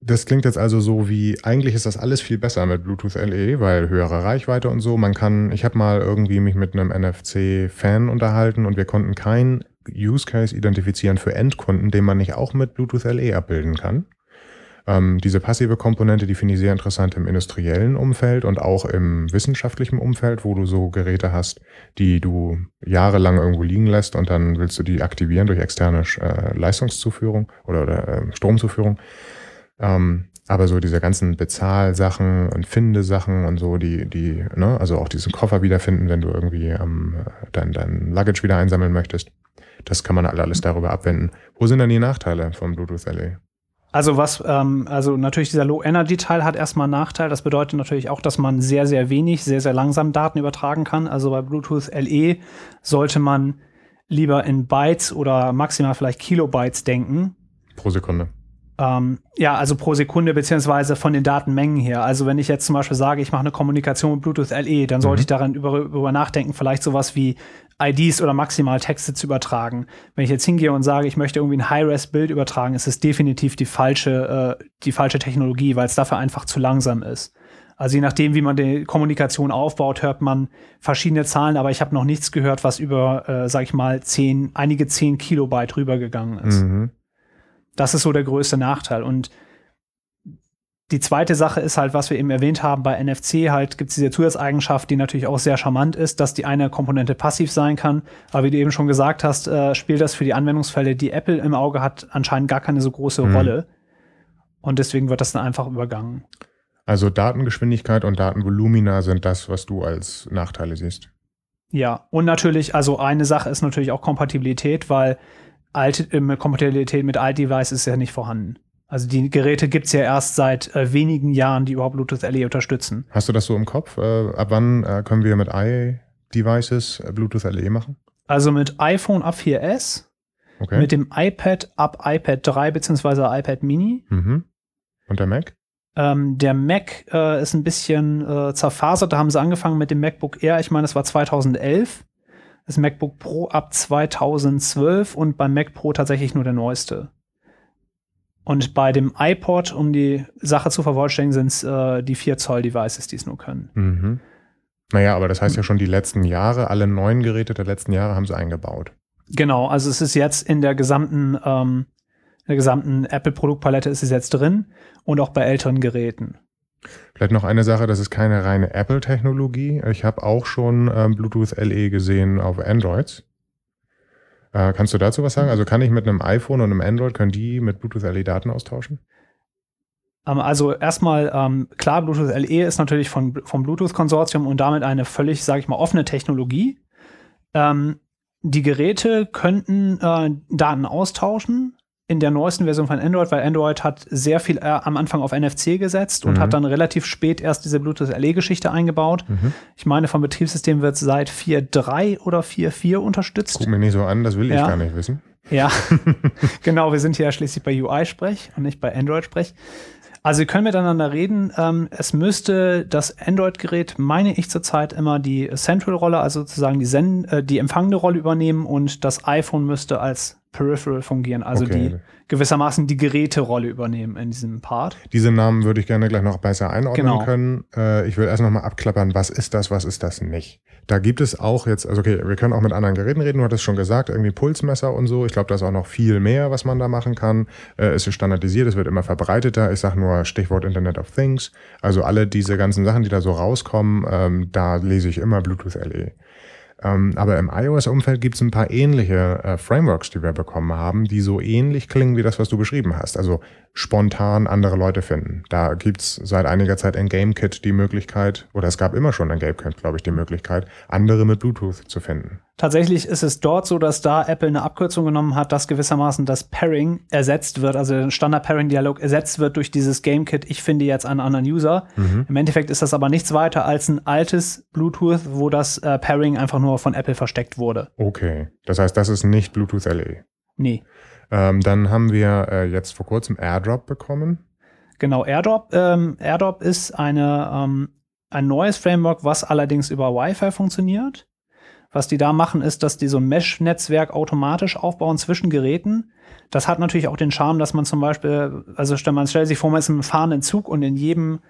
Das klingt jetzt also so wie, eigentlich ist das alles viel besser mit Bluetooth LE, weil höhere Reichweite und so. Man kann, ich habe mal irgendwie mich mit einem NFC-Fan unterhalten und wir konnten keinen Use Case identifizieren für Endkunden, den man nicht auch mit Bluetooth LE abbilden kann. Ähm, diese passive Komponente, die finde ich sehr interessant im industriellen Umfeld und auch im wissenschaftlichen Umfeld, wo du so Geräte hast, die du jahrelang irgendwo liegen lässt und dann willst du die aktivieren durch externe äh, Leistungszuführung oder, oder äh, Stromzuführung. Ähm, aber so diese ganzen Bezahlsachen und Findesachen und so, die, die, ne, also auch diesen Koffer wiederfinden, wenn du irgendwie ähm, dein, dein Luggage wieder einsammeln möchtest, das kann man alles darüber abwenden. Wo sind dann die Nachteile vom Bluetooth LE? Also was, ähm, also natürlich dieser Low-Energy-Teil hat erstmal einen Nachteil. Das bedeutet natürlich auch, dass man sehr, sehr wenig, sehr, sehr langsam Daten übertragen kann. Also bei Bluetooth LE sollte man lieber in Bytes oder maximal vielleicht Kilobytes denken. Pro Sekunde. Ähm, ja, also pro Sekunde beziehungsweise von den Datenmengen her. Also wenn ich jetzt zum Beispiel sage, ich mache eine Kommunikation mit Bluetooth LE, dann sollte mhm. ich daran über, über nachdenken, vielleicht sowas wie IDs oder maximal Texte zu übertragen. Wenn ich jetzt hingehe und sage, ich möchte irgendwie ein High-Res-Bild übertragen, ist es definitiv die falsche, äh, die falsche Technologie, weil es dafür einfach zu langsam ist. Also je nachdem, wie man die Kommunikation aufbaut, hört man verschiedene Zahlen, aber ich habe noch nichts gehört, was über, äh, sag ich mal, zehn, einige zehn Kilobyte rübergegangen ist. Mhm. Das ist so der größte Nachteil. Und die zweite Sache ist halt, was wir eben erwähnt haben, bei NFC halt gibt es diese Zusatzeigenschaft, die natürlich auch sehr charmant ist, dass die eine Komponente passiv sein kann. Aber wie du eben schon gesagt hast, äh, spielt das für die Anwendungsfälle, die Apple im Auge hat, anscheinend gar keine so große mhm. Rolle. Und deswegen wird das dann einfach übergangen. Also Datengeschwindigkeit und Datenvolumina sind das, was du als Nachteile siehst. Ja, und natürlich, also eine Sache ist natürlich auch Kompatibilität, weil alte, äh, Kompatibilität mit Alt-Device ist ja nicht vorhanden. Also die Geräte gibt es ja erst seit äh, wenigen Jahren, die überhaupt Bluetooth LE unterstützen. Hast du das so im Kopf? Äh, ab wann äh, können wir mit i-Devices äh, Bluetooth LE machen? Also mit iPhone ab 4S, okay. mit dem iPad ab iPad 3 bzw. iPad Mini. Mhm. Und der Mac? Ähm, der Mac äh, ist ein bisschen äh, zerfasert. Da haben sie angefangen mit dem MacBook Air. Ich meine, das war 2011. Das MacBook Pro ab 2012 und beim Mac Pro tatsächlich nur der neueste. Und bei dem iPod, um die Sache zu vervollständigen, sind es äh, die 4 Zoll Devices, die es nur können. Mhm. Naja, aber das heißt ja schon, die letzten Jahre, alle neuen Geräte der letzten Jahre haben sie eingebaut. Genau, also es ist jetzt in der gesamten, ähm, der gesamten Apple-Produktpalette ist es jetzt drin und auch bei älteren Geräten. Vielleicht noch eine Sache, das ist keine reine Apple-Technologie. Ich habe auch schon ähm, Bluetooth LE gesehen auf Androids. Äh, kannst du dazu was sagen? Also kann ich mit einem iPhone und einem Android, können die mit Bluetooth LE Daten austauschen? Ähm, also erstmal, ähm, klar, Bluetooth LE ist natürlich von, vom Bluetooth-Konsortium und damit eine völlig, sage ich mal, offene Technologie. Ähm, die Geräte könnten äh, Daten austauschen in der neuesten Version von Android, weil Android hat sehr viel äh, am Anfang auf NFC gesetzt und mhm. hat dann relativ spät erst diese Bluetooth LE-Geschichte eingebaut. Mhm. Ich meine, vom Betriebssystem wird seit 4.3 oder 4.4 unterstützt. Guck mir nicht so an, das will ja. ich gar nicht wissen. Ja, genau, wir sind hier ja schließlich bei UI-Sprech und nicht bei Android-Sprech. Also sie können miteinander reden. Ähm, es müsste das Android-Gerät, meine ich zurzeit, immer die Central-Rolle, also sozusagen die, Send äh, die empfangende Rolle übernehmen und das iPhone müsste als Peripheral fungieren, also okay. die gewissermaßen die Geräterolle übernehmen in diesem Part. Diese Namen würde ich gerne gleich noch besser einordnen genau. können. Äh, ich will erst noch mal abklappern, was ist das, was ist das nicht. Da gibt es auch jetzt, also okay, wir können auch mit anderen Geräten reden, du hattest schon gesagt, irgendwie Pulsmesser und so. Ich glaube, da ist auch noch viel mehr, was man da machen kann. Äh, es ist standardisiert, es wird immer verbreiteter. Ich sage nur Stichwort Internet of Things. Also alle diese ganzen Sachen, die da so rauskommen, ähm, da lese ich immer Bluetooth LE. Ähm, aber im iOS-Umfeld gibt es ein paar ähnliche äh, Frameworks, die wir bekommen haben, die so ähnlich klingen wie das, was du beschrieben hast. Also spontan andere Leute finden. Da gibt es seit einiger Zeit in GameKit die Möglichkeit, oder es gab immer schon in GameKit, glaube ich, die Möglichkeit, andere mit Bluetooth zu finden. Tatsächlich ist es dort so, dass da Apple eine Abkürzung genommen hat, dass gewissermaßen das Pairing ersetzt wird, also der Standard-Pairing-Dialog ersetzt wird durch dieses GameKit, ich finde jetzt einen anderen User. Mhm. Im Endeffekt ist das aber nichts weiter als ein altes Bluetooth, wo das äh, Pairing einfach nur von Apple versteckt wurde. Okay, das heißt, das ist nicht Bluetooth LE. Nee. Ähm, dann haben wir äh, jetzt vor kurzem AirDrop bekommen. Genau, AirDrop. Ähm, AirDrop ist eine, ähm, ein neues Framework, was allerdings über Wi-Fi funktioniert. Was die da machen, ist, dass die so ein Mesh-Netzwerk automatisch aufbauen zwischen Geräten. Das hat natürlich auch den Charme, dass man zum Beispiel, also man stellt sich vor, man ist im fahrenden Zug und in jedem,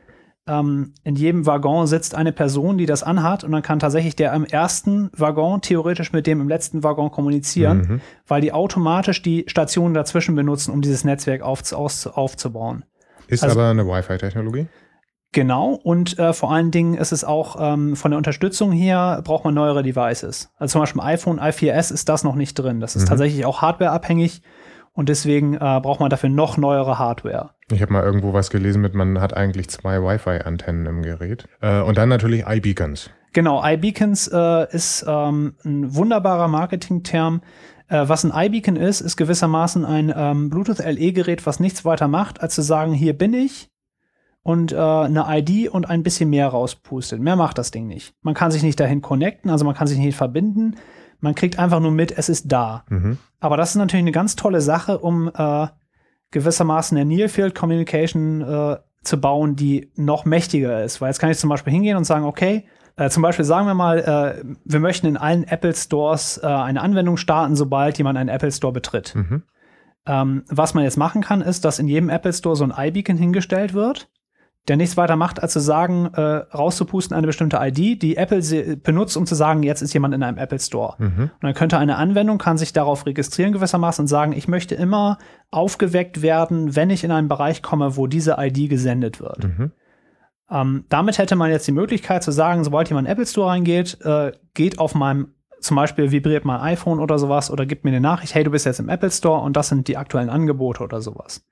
ähm, in jedem Waggon sitzt eine Person, die das anhat und dann kann tatsächlich der im ersten Waggon theoretisch mit dem im letzten Waggon kommunizieren, mhm. weil die automatisch die Stationen dazwischen benutzen, um dieses Netzwerk auf, aus, aufzubauen. Ist also, aber eine Wi-Fi-Technologie? Genau, und äh, vor allen Dingen ist es auch ähm, von der Unterstützung her, braucht man neuere Devices. Also zum Beispiel iPhone i4S ist das noch nicht drin. Das ist mhm. tatsächlich auch hardwareabhängig und deswegen äh, braucht man dafür noch neuere Hardware. Ich habe mal irgendwo was gelesen mit, man hat eigentlich zwei Wi-Fi-Antennen im Gerät. Äh, und dann natürlich iBeacons. Genau, iBeacons äh, ist ähm, ein wunderbarer Marketingterm. Äh, was ein iBeacon ist, ist gewissermaßen ein ähm, Bluetooth LE-Gerät, was nichts weiter macht, als zu sagen, hier bin ich und äh, eine ID und ein bisschen mehr rauspustet. Mehr macht das Ding nicht. Man kann sich nicht dahin connecten, also man kann sich nicht verbinden. Man kriegt einfach nur mit, es ist da. Mhm. Aber das ist natürlich eine ganz tolle Sache, um äh, gewissermaßen eine Near Field Communication äh, zu bauen, die noch mächtiger ist. Weil jetzt kann ich zum Beispiel hingehen und sagen, okay, äh, zum Beispiel sagen wir mal, äh, wir möchten in allen Apple Stores äh, eine Anwendung starten, sobald jemand einen Apple Store betritt. Mhm. Ähm, was man jetzt machen kann, ist, dass in jedem Apple Store so ein iBeacon hingestellt wird der nichts weiter macht, als zu sagen, äh, rauszupusten eine bestimmte ID, die Apple benutzt, um zu sagen, jetzt ist jemand in einem Apple Store. Mhm. Und dann könnte eine Anwendung, kann sich darauf registrieren gewissermaßen und sagen, ich möchte immer aufgeweckt werden, wenn ich in einen Bereich komme, wo diese ID gesendet wird. Mhm. Ähm, damit hätte man jetzt die Möglichkeit zu sagen, sobald jemand in den Apple Store reingeht, äh, geht auf meinem, zum Beispiel vibriert mein iPhone oder sowas oder gibt mir eine Nachricht, hey, du bist jetzt im Apple Store und das sind die aktuellen Angebote oder sowas.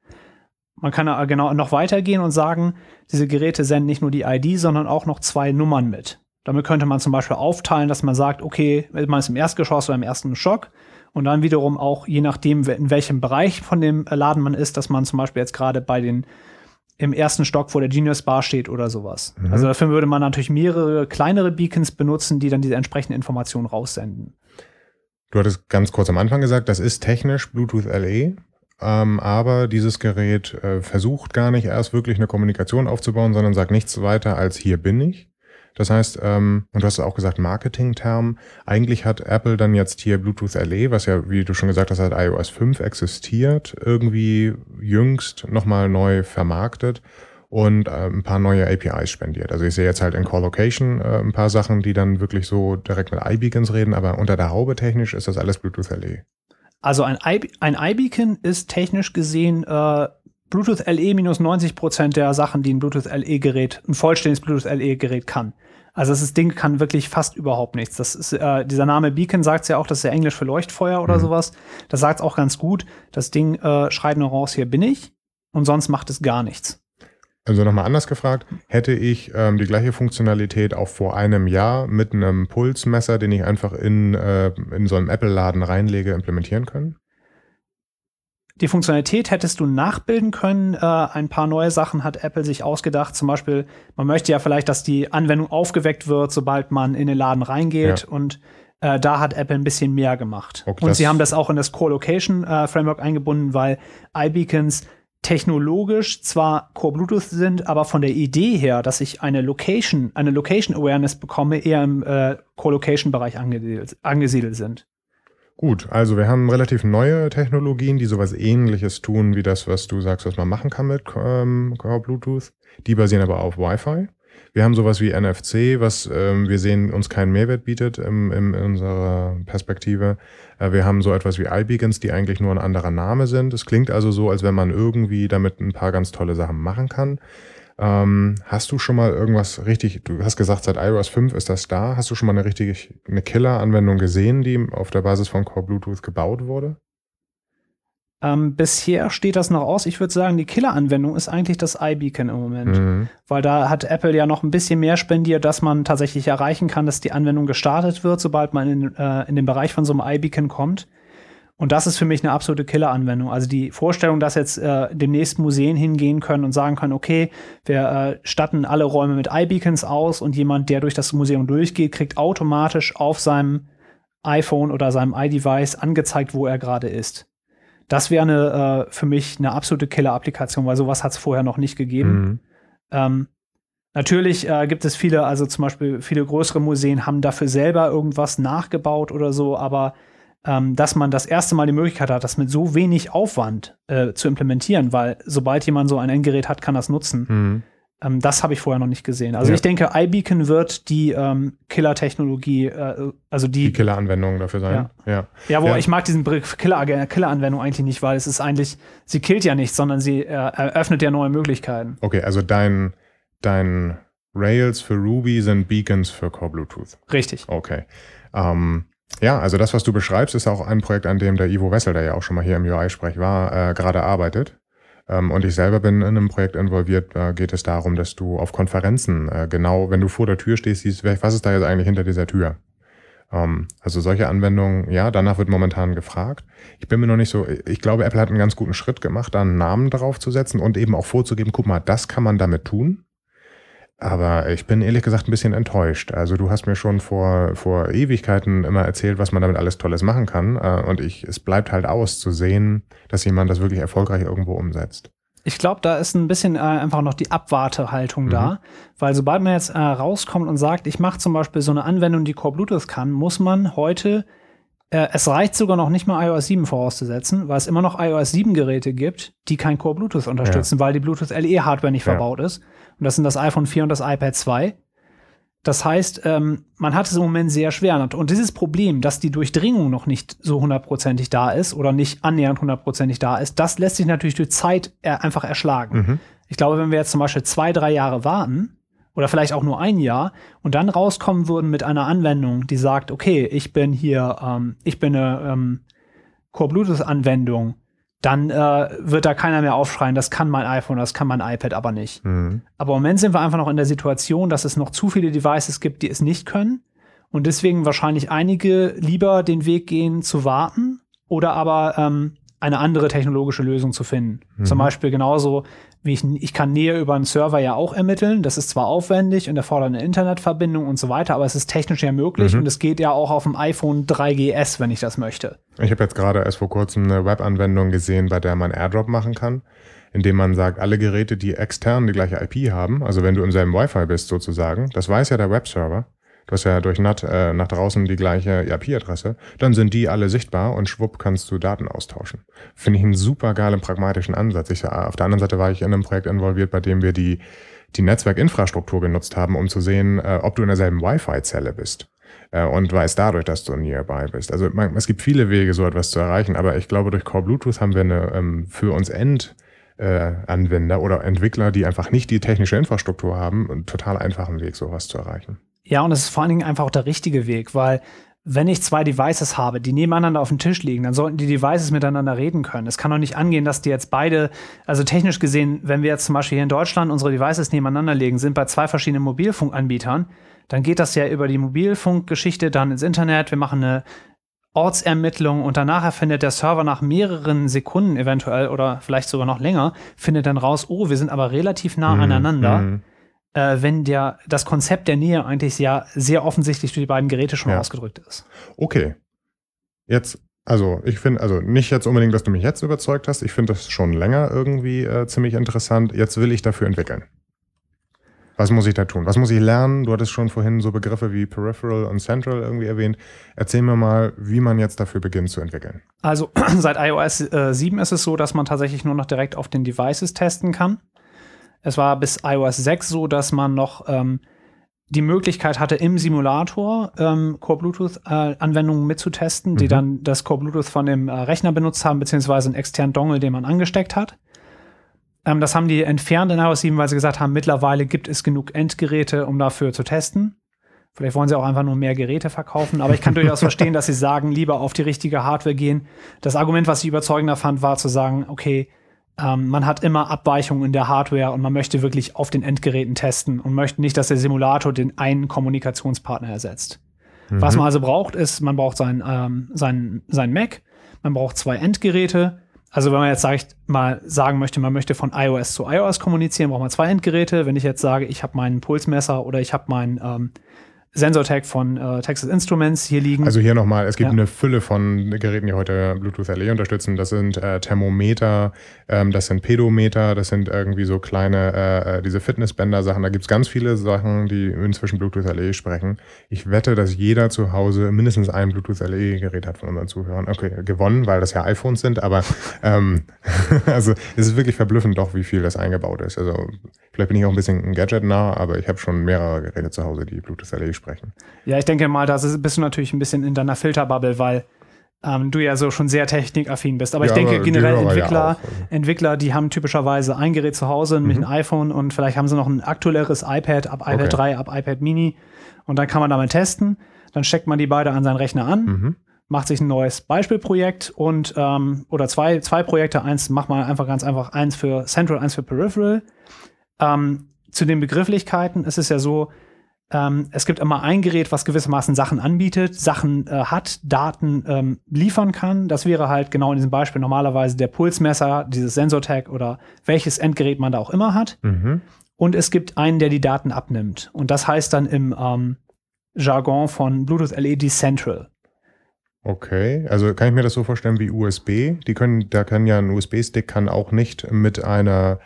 Man kann genau noch weitergehen und sagen, diese Geräte senden nicht nur die ID, sondern auch noch zwei Nummern mit. Damit könnte man zum Beispiel aufteilen, dass man sagt, okay, man ist im Erstgeschoss oder im ersten Stock und dann wiederum auch, je nachdem, in welchem Bereich von dem Laden man ist, dass man zum Beispiel jetzt gerade bei den im ersten Stock vor der Genius Bar steht oder sowas. Mhm. Also dafür würde man natürlich mehrere kleinere Beacons benutzen, die dann diese entsprechenden Informationen raussenden. Du hattest ganz kurz am Anfang gesagt, das ist technisch Bluetooth LE, ähm, aber dieses Gerät äh, versucht gar nicht erst wirklich eine Kommunikation aufzubauen, sondern sagt nichts weiter als hier bin ich. Das heißt, ähm, und du hast auch gesagt, Marketing-Term, eigentlich hat Apple dann jetzt hier Bluetooth LE, was ja, wie du schon gesagt hast, seit iOS 5 existiert, irgendwie jüngst nochmal neu vermarktet und äh, ein paar neue APIs spendiert. Also ich sehe jetzt halt in Core Location äh, ein paar Sachen, die dann wirklich so direkt mit iBeacons reden, aber unter der Haube technisch ist das alles Bluetooth LE. Also ein, I ein iBeacon ist technisch gesehen äh, Bluetooth LE minus 90 Prozent der Sachen, die ein Bluetooth LE-Gerät, ein vollständiges Bluetooth LE-Gerät kann. Also das Ding kann wirklich fast überhaupt nichts. Das ist, äh, dieser Name Beacon sagt ja auch, das ist ja Englisch für Leuchtfeuer oder mhm. sowas. Das sagt auch ganz gut. Das Ding äh, schreit nur raus, hier bin ich. Und sonst macht es gar nichts. Also nochmal anders gefragt, hätte ich ähm, die gleiche Funktionalität auch vor einem Jahr mit einem Pulsmesser, den ich einfach in, äh, in so einem Apple-Laden reinlege, implementieren können? Die Funktionalität hättest du nachbilden können. Äh, ein paar neue Sachen hat Apple sich ausgedacht. Zum Beispiel, man möchte ja vielleicht, dass die Anwendung aufgeweckt wird, sobald man in den Laden reingeht. Ja. Und äh, da hat Apple ein bisschen mehr gemacht. Okay, und sie haben das auch in das Location äh, Framework eingebunden, weil iBeacons technologisch zwar Core Bluetooth sind, aber von der Idee her, dass ich eine Location, eine Location Awareness bekomme, eher im äh, Core Location Bereich angesiedelt, angesiedelt sind. Gut, also wir haben relativ neue Technologien, die sowas ähnliches tun wie das, was du sagst, was man machen kann mit ähm, Bluetooth. Die basieren aber auf Wi-Fi. Wir haben sowas wie NFC, was ähm, wir sehen uns keinen Mehrwert bietet im, im, in unserer Perspektive. Äh, wir haben so etwas wie iBeacons, die eigentlich nur ein anderer Name sind. Es klingt also so, als wenn man irgendwie damit ein paar ganz tolle Sachen machen kann. Ähm, hast du schon mal irgendwas richtig, du hast gesagt, seit iOS 5 ist das da. Hast du schon mal eine richtige, eine Killer-Anwendung gesehen, die auf der Basis von Core Bluetooth gebaut wurde? Ähm, bisher steht das noch aus. Ich würde sagen, die Killer-Anwendung ist eigentlich das iBeacon im Moment. Mhm. Weil da hat Apple ja noch ein bisschen mehr spendiert, dass man tatsächlich erreichen kann, dass die Anwendung gestartet wird, sobald man in, äh, in den Bereich von so einem iBeacon kommt. Und das ist für mich eine absolute Killer-Anwendung. Also die Vorstellung, dass jetzt äh, demnächst Museen hingehen können und sagen können, okay, wir äh, statten alle Räume mit iBeacons aus und jemand, der durch das Museum durchgeht, kriegt automatisch auf seinem iPhone oder seinem iDevice angezeigt, wo er gerade ist. Das wäre eine, äh, für mich eine absolute Killer-Applikation, weil sowas hat es vorher noch nicht gegeben. Mhm. Ähm, natürlich äh, gibt es viele, also zum Beispiel viele größere Museen haben dafür selber irgendwas nachgebaut oder so, aber ähm, dass man das erste Mal die Möglichkeit hat, das mit so wenig Aufwand äh, zu implementieren, weil sobald jemand so ein Endgerät hat, kann das nutzen. Mhm. Ähm, das habe ich vorher noch nicht gesehen. Also ja. ich denke, iBeacon wird die ähm, Killer-Technologie, äh, also die, die Killer-Anwendung dafür sein. Ja, ja. ja wo ja. ich mag diesen Begriff Killer-Anwendung Killer eigentlich nicht, weil es ist eigentlich, sie killt ja nichts, sondern sie äh, eröffnet ja neue Möglichkeiten. Okay, also dein, dein Rails für Ruby sind Beacons für Core Bluetooth. Richtig. Okay. Ähm, ja, also das, was du beschreibst, ist auch ein Projekt, an dem der Ivo Wessel, der ja auch schon mal hier im UI-Sprech war, äh, gerade arbeitet. Ähm, und ich selber bin in einem Projekt involviert, da geht es darum, dass du auf Konferenzen äh, genau, wenn du vor der Tür stehst, siehst, was ist da jetzt eigentlich hinter dieser Tür? Ähm, also solche Anwendungen, ja, danach wird momentan gefragt. Ich bin mir noch nicht so, ich glaube, Apple hat einen ganz guten Schritt gemacht, da einen Namen drauf zu setzen und eben auch vorzugeben, guck mal, das kann man damit tun. Aber ich bin ehrlich gesagt ein bisschen enttäuscht. Also du hast mir schon vor, vor Ewigkeiten immer erzählt, was man damit alles Tolles machen kann. Äh, und ich, es bleibt halt aus zu sehen, dass jemand das wirklich erfolgreich irgendwo umsetzt. Ich glaube, da ist ein bisschen äh, einfach noch die Abwartehaltung mhm. da, weil sobald man jetzt äh, rauskommt und sagt, ich mache zum Beispiel so eine Anwendung, die Core Bluetooth kann, muss man heute Äh, es reicht sogar noch nicht mal iOS 7 vorauszusetzen, weil es immer noch iOS 7 Geräte gibt, die kein Core Bluetooth unterstützen, ja. weil die Bluetooth LE Hardware nicht ja. verbaut ist. Und das sind das iPhone 4 und das iPad 2. Das heißt, ähm, man hat es im Moment sehr schwer. Und dieses Problem, dass die Durchdringung noch nicht so hundertprozentig da ist oder nicht annähernd hundertprozentig da ist, das lässt sich natürlich durch Zeit einfach erschlagen. Mhm. Ich glaube, wenn wir jetzt zum Beispiel zwei, drei Jahre warten oder vielleicht auch nur ein Jahr und dann rauskommen würden mit einer Anwendung, die sagt, okay, ich bin hier, ähm, ich bin eine ähm, Core Bluetooth-Anwendung, dann äh, wird da keiner mehr aufschreien, das kann mein iPhone, das kann mein iPad aber nicht. Mhm. Aber im Moment sind wir einfach noch in der Situation, dass es noch zu viele Devices gibt, die es nicht können. Und deswegen wahrscheinlich einige lieber den Weg gehen zu warten oder aber ähm, eine andere technologische Lösung zu finden. Mhm. Zum Beispiel genauso ich, ich kann Nähe über einen Server ja auch ermitteln. Das ist zwar aufwendig und erfordert eine Internetverbindung und so weiter, aber es ist technisch ja möglich mhm. und es geht ja auch auf dem iPhone 3GS, wenn ich das möchte. Ich habe jetzt gerade erst vor kurzem eine Webanwendung gesehen, bei der man AirDrop machen kann, indem man sagt, alle Geräte, die extern die gleiche IP haben, also wenn du im selben Wi-Fi bist sozusagen, das weiß ja der Webserver, du hast ja durch NAT äh, nach draußen die gleiche IP-Adresse, dann sind die alle sichtbar und schwupp kannst du Daten austauschen. Finde ich einen super geilen pragmatischen Ansatz. Ich, auf der anderen Seite war ich in einem Projekt involviert, bei dem wir die, die Netzwerkinfrastruktur genutzt haben, um zu sehen, äh, ob du in derselben Wi-Fi-Zelle bist äh, und weiß dadurch, dass du nearby bist. Also man, es gibt viele Wege, so etwas zu erreichen, aber ich glaube, durch Core Bluetooth haben wir eine ähm, für uns End äh, oder Entwickler, die einfach nicht die technische Infrastruktur haben, einen total einfachen Weg, sowas zu erreichen. Ja, und es ist vor allen Dingen einfach auch der richtige Weg, weil wenn ich zwei Devices habe, die nebeneinander auf dem Tisch liegen, dann sollten die Devices miteinander reden können. Es kann doch nicht angehen, dass die jetzt beide, also technisch gesehen, wenn wir jetzt zum Beispiel hier in Deutschland unsere Devices nebeneinander legen, sind bei zwei verschiedenen Mobilfunkanbietern, dann geht das ja über die Mobilfunkgeschichte dann ins Internet. Wir machen eine Ortsermittlung und danach findet der Server nach mehreren Sekunden eventuell oder vielleicht sogar noch länger, findet dann raus, oh, wir sind aber relativ nah mhm. aneinander. Mhm äh, wenn der, das Konzept der Nähe eigentlich ja sehr offensichtlich durch die beiden Geräte schon ja. ausgedrückt ist. Okay. Jetzt, also ich finde, also nicht jetzt unbedingt, dass du mich jetzt überzeugt hast. Ich finde das schon länger irgendwie äh, ziemlich interessant. Jetzt will ich dafür entwickeln. Was muss ich da tun? Was muss ich lernen? Du hattest schon vorhin so Begriffe wie Peripheral und Central irgendwie erwähnt. Erzähl mir mal, wie man jetzt dafür beginnt zu entwickeln. Also seit iOS äh, 7 ist es so, dass man tatsächlich nur noch direkt auf den Devices testen kann. Es war bis iOS 6 so, dass man noch ähm, die Möglichkeit hatte, im Simulator ähm, Core Bluetooth-Anwendungen äh, mitzutesten, mhm. die dann das Core Bluetooth von dem äh, Rechner benutzt haben, beziehungsweise einen externen Dongle, den man angesteckt hat. Ähm, das haben die entfernt in iOS 7, weil sie gesagt haben, mittlerweile gibt es genug Endgeräte, um dafür zu testen. Vielleicht wollen sie auch einfach nur mehr Geräte verkaufen, aber ich kann durchaus verstehen, dass sie sagen, lieber auf die richtige Hardware gehen. Das Argument, was ich überzeugender fand, war zu sagen, okay, ähm, man hat immer Abweichungen in der Hardware und man möchte wirklich auf den Endgeräten testen und möchte nicht, dass der Simulator den einen Kommunikationspartner ersetzt. Mhm. Was man also braucht, ist, man braucht sein, ähm, sein, sein Mac, man braucht zwei Endgeräte. Also wenn man jetzt sagt, mal sagen möchte, man möchte von iOS zu iOS kommunizieren, braucht man zwei Endgeräte. Wenn ich jetzt sage, ich habe meinen Pulsmesser oder ich habe mein ähm, Sensor-Tag von äh, Texas Instruments hier liegen. Also hier nochmal, es gibt ja. eine Fülle von Geräten, die heute Bluetooth LE unterstützen. Das sind äh, Thermometer, ähm, das sind Pedometer, das sind irgendwie so kleine, äh, äh diese Fitnessbänder-Sachen. Da gibt es ganz viele Sachen, die inzwischen Bluetooth LE sprechen. Ich wette, dass jeder zu Hause mindestens ein Bluetooth LE-Gerät hat von unseren Zuhörern. Okay, gewonnen, weil das ja iPhones sind, aber ähm, also es ist wirklich verblüffend doch, wie viel das eingebaut ist. Also vielleicht bin ich auch ein bisschen ein Gadget nah, aber ich habe schon mehrere Geräte zu Hause, die Bluetooth LE sprechen sprechen. Ja, ich denke mal, da bist du natürlich ein bisschen in deiner Filterbubble, weil ähm, du ja so schon sehr technikaffin bist. Aber ja, ich denke aber generell Entwickler, ja also. Entwickler, die haben typischerweise ein Gerät zu Hause mhm. mit einem iPhone und vielleicht haben sie noch ein aktuelleres iPad ab iPad okay. 3, ab iPad Mini und dann kann man damit testen. Dann steckt man die beide an seinen Rechner an. Mhm macht sich ein neues Beispielprojekt und ähm, oder zwei, zwei Projekte, eins macht man einfach ganz einfach, eins für Central, eins für Peripheral. Ähm, zu den Begrifflichkeiten ist es ja so, ähm, es gibt immer ein Gerät, was gewissermaßen Sachen anbietet, Sachen äh, hat, Daten ähm, liefern kann. Das wäre halt genau in diesem Beispiel normalerweise der Pulsmesser, dieses Sensor-Tag oder welches Endgerät man da auch immer hat. Mhm. Und es gibt einen, der die Daten abnimmt. Und das heißt dann im ähm, Jargon von Bluetooth LED Central. Okay, also kann ich mir das so vorstellen wie USB? Die können, da kann ja ein USB-Stick kann auch nicht mit einer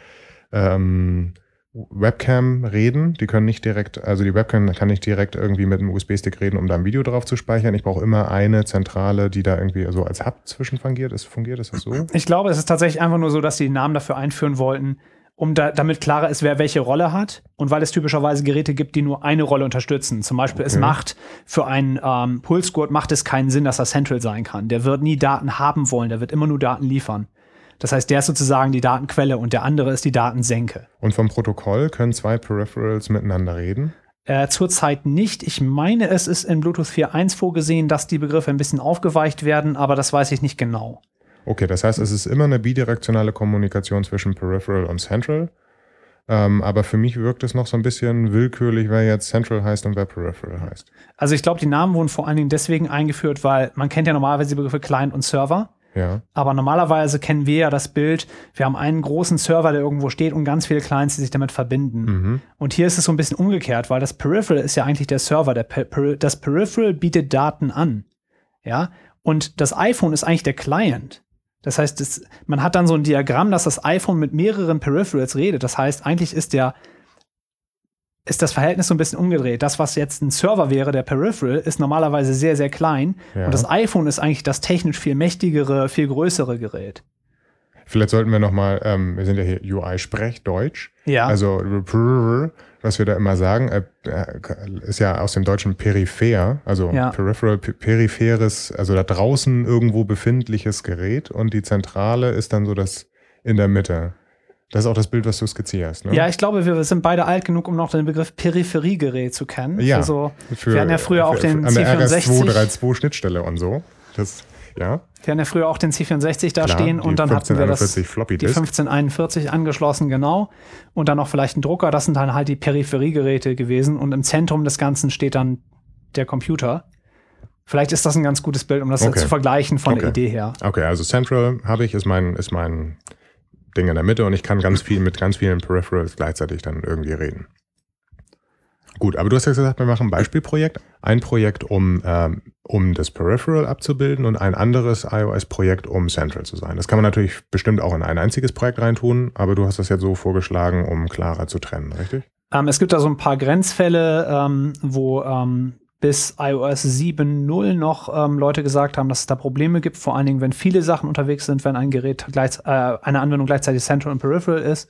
ähm, Webcam reden. Die können nicht direkt, also die Webcam kann nicht direkt irgendwie mit einem USB-Stick reden, um da ein Video drauf zu speichern. Ich brauche immer eine Zentrale, die da irgendwie so als Hub zwischenfungiert ist. Fungiert ist das so? Ich glaube, es ist tatsächlich einfach nur so, dass die Namen dafür einführen wollten, um da, damit klarer ist, wer welche Rolle hat und weil es typischerweise Geräte gibt, die nur eine Rolle unterstützen. Zum Beispiel, okay. es macht für einen ähm, Pulsgurt macht es keinen Sinn, dass er Central sein kann. Der wird nie Daten haben wollen, der wird immer nur Daten liefern. Das heißt, der ist sozusagen die Datenquelle und der andere ist die Datensenke. Und vom Protokoll können zwei Peripherals miteinander reden? Äh, zurzeit nicht. Ich meine, es ist in Bluetooth 4.1 vorgesehen, dass die Begriffe ein bisschen aufgeweicht werden, aber das weiß ich nicht genau. Okay, das heißt, es ist immer eine bidirektionale Kommunikation zwischen Peripheral und Central. Ähm, aber für mich wirkt es noch so ein bisschen willkürlich, wer jetzt Central heißt und wer Peripheral heißt. Also ich glaube, die Namen wurden vor allen Dingen deswegen eingeführt, weil man kennt ja normalerweise die Begriffe Client und Server. Ja. Aber normalerweise kennen wir ja das Bild, wir haben einen großen Server, der irgendwo steht und ganz viele Clients, die sich damit verbinden. Mhm. Und hier ist es so ein bisschen umgekehrt, weil das Peripheral ist ja eigentlich der Server. Der per das Peripheral bietet Daten an. Ja. Und das iPhone ist eigentlich der Client. Das heißt, das, man hat dann so ein Diagramm, dass das iPhone mit mehreren Peripherals redet. Das heißt, eigentlich ist der ist das Verhältnis so ein bisschen umgedreht. Das, was jetzt ein Server wäre, der Peripheral, ist normalerweise sehr, sehr klein. Ja. Und das iPhone ist eigentlich das technisch viel mächtigere, viel größere Gerät. Vielleicht sollten wir nochmal, ähm, wir sind ja hier UI-Sprechdeutsch. Ja. Also, was wir da immer sagen, äh, äh, ist ja aus dem Deutschen peripher, also ja. peripheral, peripheres, also da draußen irgendwo befindliches Gerät und die Zentrale ist dann so das in der Mitte. Das ist auch das Bild, was du skizzierst. Ne? Ja, ich glaube, wir sind beide alt genug, um noch den Begriff Peripheriegerät zu kennen. Ja, also, für, wir hatten ja früher auch für, den an der RS232 Schnittstelle und so. Das ja. Wir hatten ja früher auch den C64 da Klar, stehen und dann hatten wir das, die 1541 angeschlossen, genau. Und dann noch vielleicht ein Drucker. Das sind dann halt die Peripheriegeräte gewesen. Und im Zentrum des Ganzen steht dann der Computer. Vielleicht ist das ein ganz gutes Bild, um das okay. zu vergleichen von okay. der Idee her. Okay, also Central habe ich, ist mein, ist mein Ding in der Mitte und ich kann ganz viel mit ganz vielen Peripherals gleichzeitig dann irgendwie reden. Gut, aber du hast ja gesagt, wir machen ein Beispielprojekt. Ein Projekt, um, ähm, um das Peripheral abzubilden und ein anderes iOS-Projekt, um Central zu sein. Das kann man natürlich bestimmt auch in ein einziges Projekt reintun, aber du hast das jetzt so vorgeschlagen, um klarer zu trennen, richtig? Ähm, es gibt da so ein paar Grenzfälle, ähm, wo ähm, bis iOS 7.0 noch ähm, Leute gesagt haben, dass es da Probleme gibt, vor allen Dingen, wenn viele Sachen unterwegs sind, wenn ein Gerät gleich, äh, eine Anwendung gleichzeitig Central und Peripheral ist.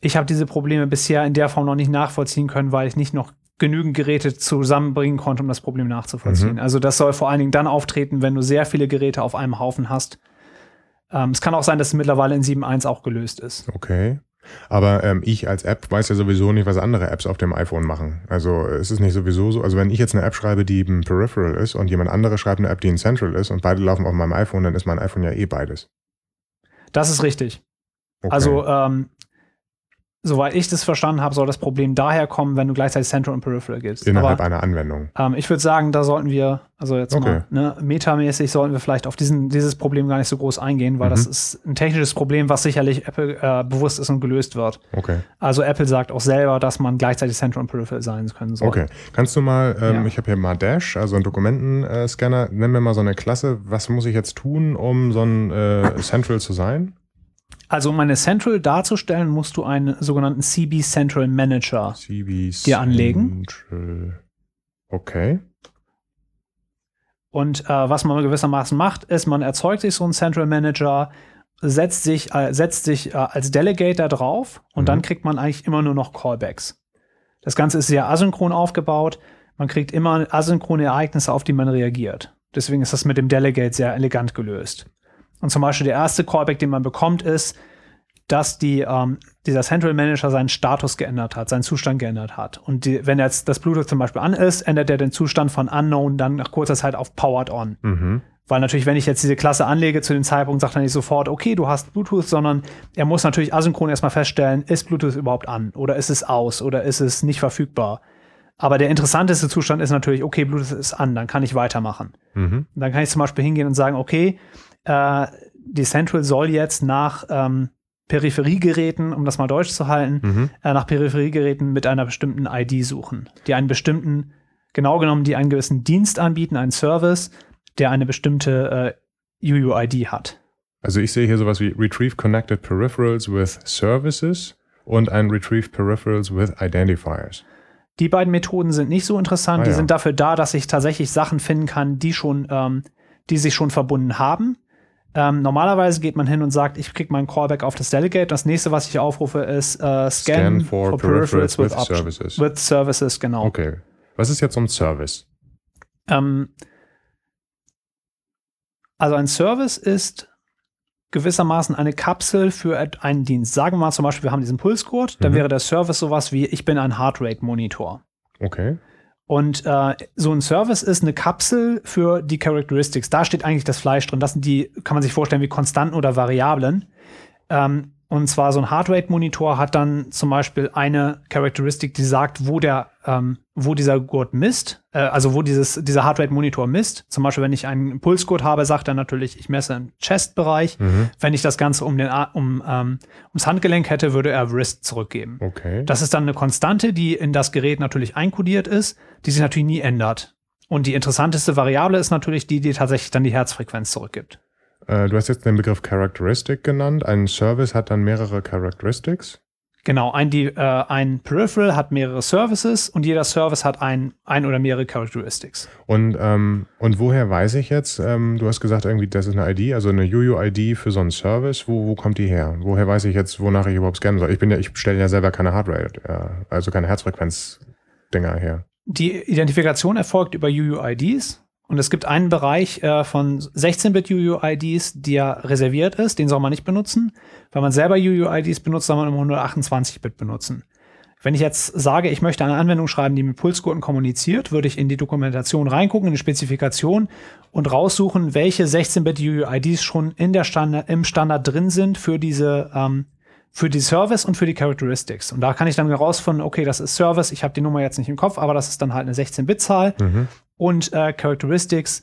Ich habe diese Probleme bisher in der Form noch nicht nachvollziehen können, weil ich nicht noch genügend Geräte zusammenbringen konnte, um das Problem nachzuvollziehen. Mhm. Also das soll vor allen Dingen dann auftreten, wenn du sehr viele Geräte auf einem Haufen hast. Ähm, es kann auch sein, dass es mittlerweile in 7.1 auch gelöst ist. Okay. Aber ähm, ich als App weiß ja sowieso nicht, was andere Apps auf dem iPhone machen. Also es ist nicht sowieso so. Also wenn ich jetzt eine App schreibe, die ein Peripheral ist und jemand andere schreibt eine App, die ein Central ist und beide laufen auf meinem iPhone, dann ist mein iPhone ja eh beides. Das ist richtig. Okay. Also ähm, soweit ich das verstanden habe, soll das Problem daher kommen, wenn du gleichzeitig Central und Peripheral gibst. Innerhalb Aber, einer Anwendung. Ähm, ich würde sagen, da sollten wir, also jetzt okay. mal, ne, metamäßig sollten wir vielleicht auf diesen, dieses Problem gar nicht so groß eingehen, weil mhm. das ist ein technisches Problem, was sicherlich Apple äh, bewusst ist und gelöst wird. Okay. Also Apple sagt auch selber, dass man gleichzeitig Central und Peripheral sein können soll. Okay. Kannst du mal, ähm, ja. ich habe hier mal Dash, also einen Dokumentenscanner, nenn mir mal so eine Klasse, was muss ich jetzt tun, um so ein äh, Central zu sein? Also um eine Central darzustellen, musst du einen sogenannten CB Central Manager CB dir anlegen. Central. Okay. Und äh, was man gewissermaßen macht, ist, man erzeugt sich so einen Central Manager, setzt sich, äh, setzt sich äh, als Delegate da drauf und mhm. dann kriegt man eigentlich immer nur noch Callbacks. Das Ganze ist sehr asynchron aufgebaut. Man kriegt immer asynchrone Ereignisse, auf die man reagiert. Deswegen ist das mit dem Delegate sehr elegant gelöst. Und zum Beispiel der erste Callback, den man bekommt, ist, dass die, ähm, dieser Central Manager seinen Status geändert hat, seinen Zustand geändert hat. Und die, wenn jetzt das Bluetooth zum Beispiel an ist, ändert er den Zustand von Unknown dann nach kurzer Zeit auf Powered On. Mhm. Weil natürlich, wenn ich jetzt diese Klasse anlege, zu dem Zeitpunkt sagt er nicht sofort, okay, du hast Bluetooth, sondern er muss natürlich asynchron erstmal feststellen, ist Bluetooth überhaupt an oder ist es aus oder ist es nicht verfügbar. Aber der interessanteste Zustand ist natürlich, okay, Bluetooth ist an, dann kann ich weitermachen. Mhm. Dann kann ich zum Beispiel hingehen und sagen, okay, äh, die Central soll jetzt nach ähm, Peripheriegeräten, um das mal deutsch zu halten, mhm. äh, nach Peripheriegeräten mit einer bestimmten ID suchen, die einen bestimmten, genau genommen, die einen gewissen Dienst anbieten, einen Service, der eine bestimmte äh, UUID hat. Also ich sehe hier sowas wie Retrieve Connected Peripherals with Services und ein Retrieve Peripherals with Identifiers. Die beiden Methoden sind nicht so interessant. Ah, die ja. sind dafür da, dass ich tatsächlich Sachen finden kann, die schon, ähm, die sich schon verbunden haben. Ähm, normalerweise geht man hin und sagt, ich kriege meinen Callback auf das Delegate. Das nächste, was ich aufrufe, ist äh, Scan, Scan for, for Peripherals, with, with Services. With Services, genau. Okay. Was ist jetzt so ein Service? Ähm, also ein Service ist gewissermaßen eine Kapsel für einen Dienst. Sagen wir mal zum Beispiel, wir haben diesen Pulsgurt, dann mhm. wäre der Service sowas wie, ich bin ein Heartrate-Monitor. Okay. Und äh, so ein Service ist eine Kapsel für die Characteristics. Da steht eigentlich das Fleisch drin. Das sind die, kann man sich vorstellen, wie Konstanten oder Variablen. Ähm, und zwar so ein Heartrate-Monitor hat dann zum Beispiel eine Charakteristik, die sagt, wo der, ähm, wo dieser Gurt misst, äh, also wo dieses, dieser Heartrate-Monitor misst. Zum Beispiel, wenn ich einen Pulsgurt habe, sagt er natürlich, ich messe im Chest-Bereich. Mhm. Wenn ich das Ganze um den, um, ähm, ums Handgelenk hätte, würde er Wrist zurückgeben. Okay. Das ist dann eine Konstante, die in das Gerät natürlich einkodiert ist, die sich natürlich nie ändert. Und die interessanteste Variable ist natürlich die, die tatsächlich dann die Herzfrequenz zurückgibt. Äh, du hast jetzt den Begriff Characteristic genannt. Ein Service hat dann mehrere Characteristics. Genau, ein, die, äh, ein Peripheral hat mehrere Services und jeder Service hat ein, ein oder mehrere Characteristics. Und, ähm, und woher weiß ich jetzt, ähm, du hast gesagt, irgendwie, das ist eine ID, also eine UUID für so einen Service, wo, wo kommt die her? Woher weiß ich jetzt, wonach ich überhaupt scannen soll? Ich bin ja, ich stelle ja selber keine Hardware, äh, also keine Herzfrequenz-Dinger her. Die Identifikation erfolgt über UUIDs und es gibt einen Bereich äh, von 16-Bit UUIDs, der reserviert ist, den soll man nicht benutzen. Wenn man selber UUIDs benutzt, soll man immer 128-Bit benutzen. Wenn ich jetzt sage, ich möchte eine Anwendung schreiben, die mit Pulsgurten kommuniziert, würde ich in die Dokumentation reingucken, in die Spezifikation und raussuchen, welche 16-Bit UUIDs schon in der Standard, im Standard drin sind für diese ähm, für die Service und für die Characteristics. Und da kann ich dann herausfinden, okay, das ist Service, ich habe die Nummer jetzt nicht im Kopf, aber das ist dann halt eine 16-Bit-Zahl. Mhm. Und äh, Characteristics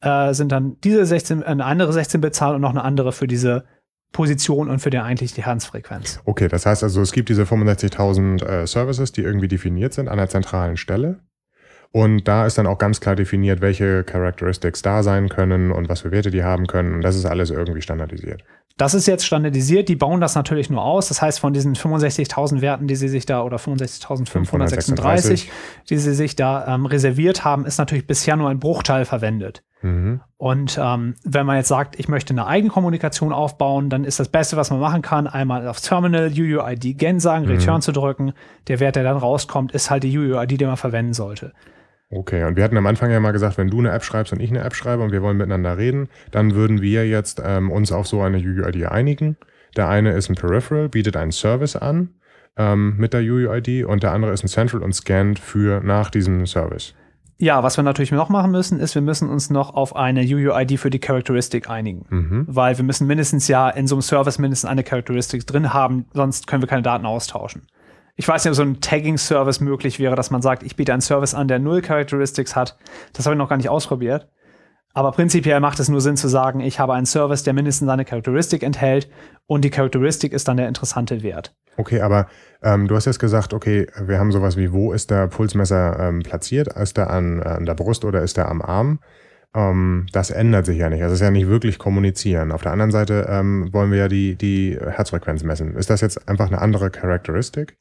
äh, sind dann diese 16, eine andere 16-Bit-Zahl und noch eine andere für diese Position und für die eigentlich die Herzfrequenz. Okay, das heißt also, es gibt diese 65.000 äh, Services, die irgendwie definiert sind an der zentralen Stelle. Und da ist dann auch ganz klar definiert, welche Characteristics da sein können und was für Werte die haben können. Und das ist alles irgendwie standardisiert. Das ist jetzt standardisiert. Die bauen das natürlich nur aus. Das heißt, von diesen 65.000 Werten, die sie sich da oder 65.536, die sie sich da ähm, reserviert haben, ist natürlich bisher nur ein Bruchteil verwendet. Mhm. Und ähm, wenn man jetzt sagt, ich möchte eine Eigenkommunikation aufbauen, dann ist das Beste, was man machen kann, einmal aufs Terminal UUID gen sagen, mhm. Return zu drücken. Der Wert, der dann rauskommt, ist halt die UUID, die man verwenden sollte. Okay, und wir hatten am Anfang ja mal gesagt, wenn du eine App schreibst und ich eine App schreibe und wir wollen miteinander reden, dann würden wir jetzt ähm, uns auf so eine UUID einigen. Der eine ist ein Peripheral, bietet einen Service an ähm, mit der UUID und der andere ist ein Central und scannt für nach diesem Service. Ja, was wir natürlich noch machen müssen, ist, wir müssen uns noch auf eine UUID für die Characteristic einigen. Mhm. Weil wir müssen mindestens ja in so einem Service mindestens eine Characteristic drin haben, sonst können wir keine Daten austauschen. Ich weiß nicht, ob so ein Tagging-Service möglich wäre, dass man sagt, ich biete einen Service an, der null Characteristics hat. Das habe ich noch gar nicht ausprobiert. Aber prinzipiell macht es nur Sinn zu sagen, ich habe einen Service, der mindestens eine Charakteristik enthält und die Charakteristik ist dann der interessante Wert. Okay, aber ähm, du hast jetzt gesagt, okay, wir haben sowas wie, wo ist der Pulsmesser ähm, platziert? Ist der an, äh, an der Brust oder ist der am Arm? Ähm, das ändert sich ja nicht. Also ist ja nicht wirklich kommunizieren. Auf der anderen Seite ähm, wollen wir ja die, die Herzfrequenz messen. Ist das jetzt einfach eine andere Charakteristik?